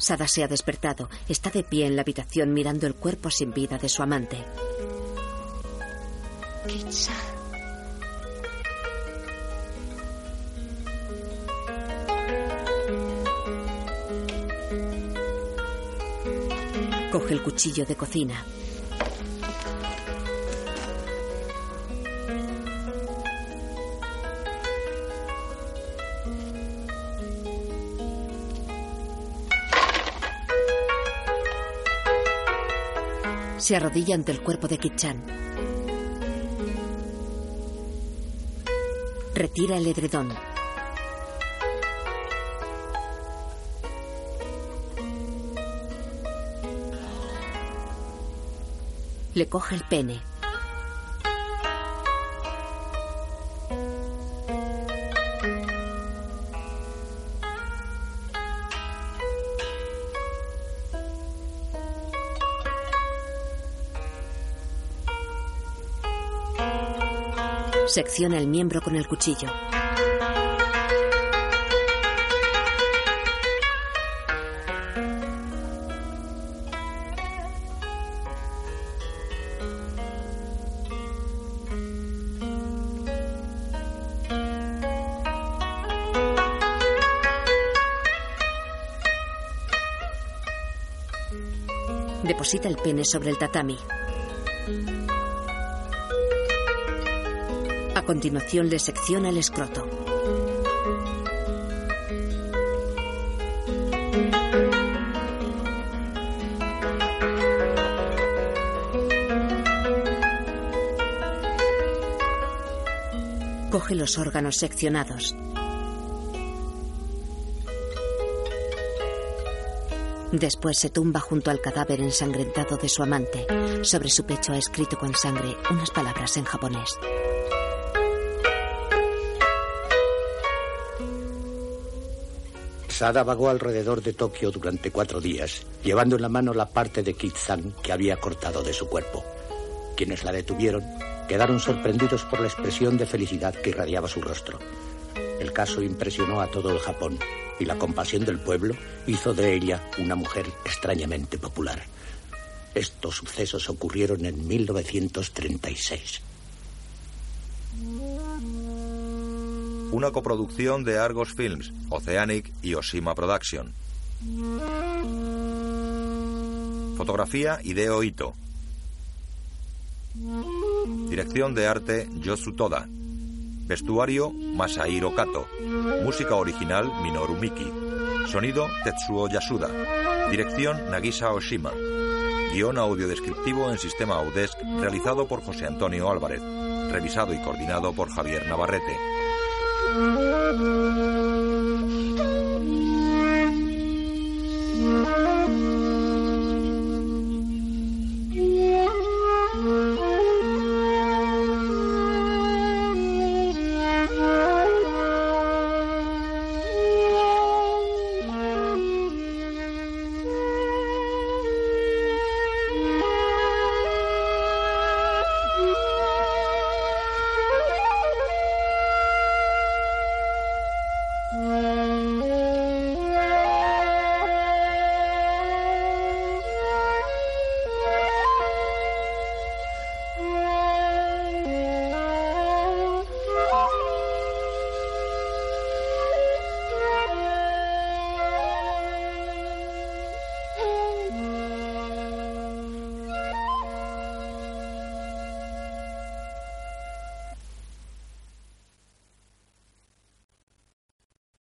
Sada se ha despertado. Está de pie en la habitación mirando el cuerpo sin vida de su amante. Coge el cuchillo de cocina. Se arrodilla ante el cuerpo de Kichan. Retira el edredón. Le coge el pene. Secciona el miembro con el cuchillo. Deposita el pene sobre el tatami. Continuación le secciona el escroto. Coge los órganos seccionados. Después se tumba junto al cadáver ensangrentado de su amante. Sobre su pecho ha escrito con sangre unas palabras en japonés. Sada vagó alrededor de Tokio durante cuatro días, llevando en la mano la parte de Kitsan que había cortado de su cuerpo. Quienes la detuvieron quedaron sorprendidos por la expresión de felicidad que irradiaba su rostro. El caso impresionó a todo el Japón y la compasión del pueblo hizo de ella una mujer extrañamente popular. Estos sucesos ocurrieron en 1936. Una coproducción de Argos Films, Oceanic y Oshima Production. Fotografía Hideo Ito. Dirección de arte Yosu Toda. Vestuario Masahiro Kato. Música original Minoru Miki. Sonido Tetsuo Yasuda. Dirección Nagisa Oshima. Guión audio descriptivo en sistema Audesc realizado por José Antonio Álvarez. Revisado y coordinado por Javier Navarrete. Hey!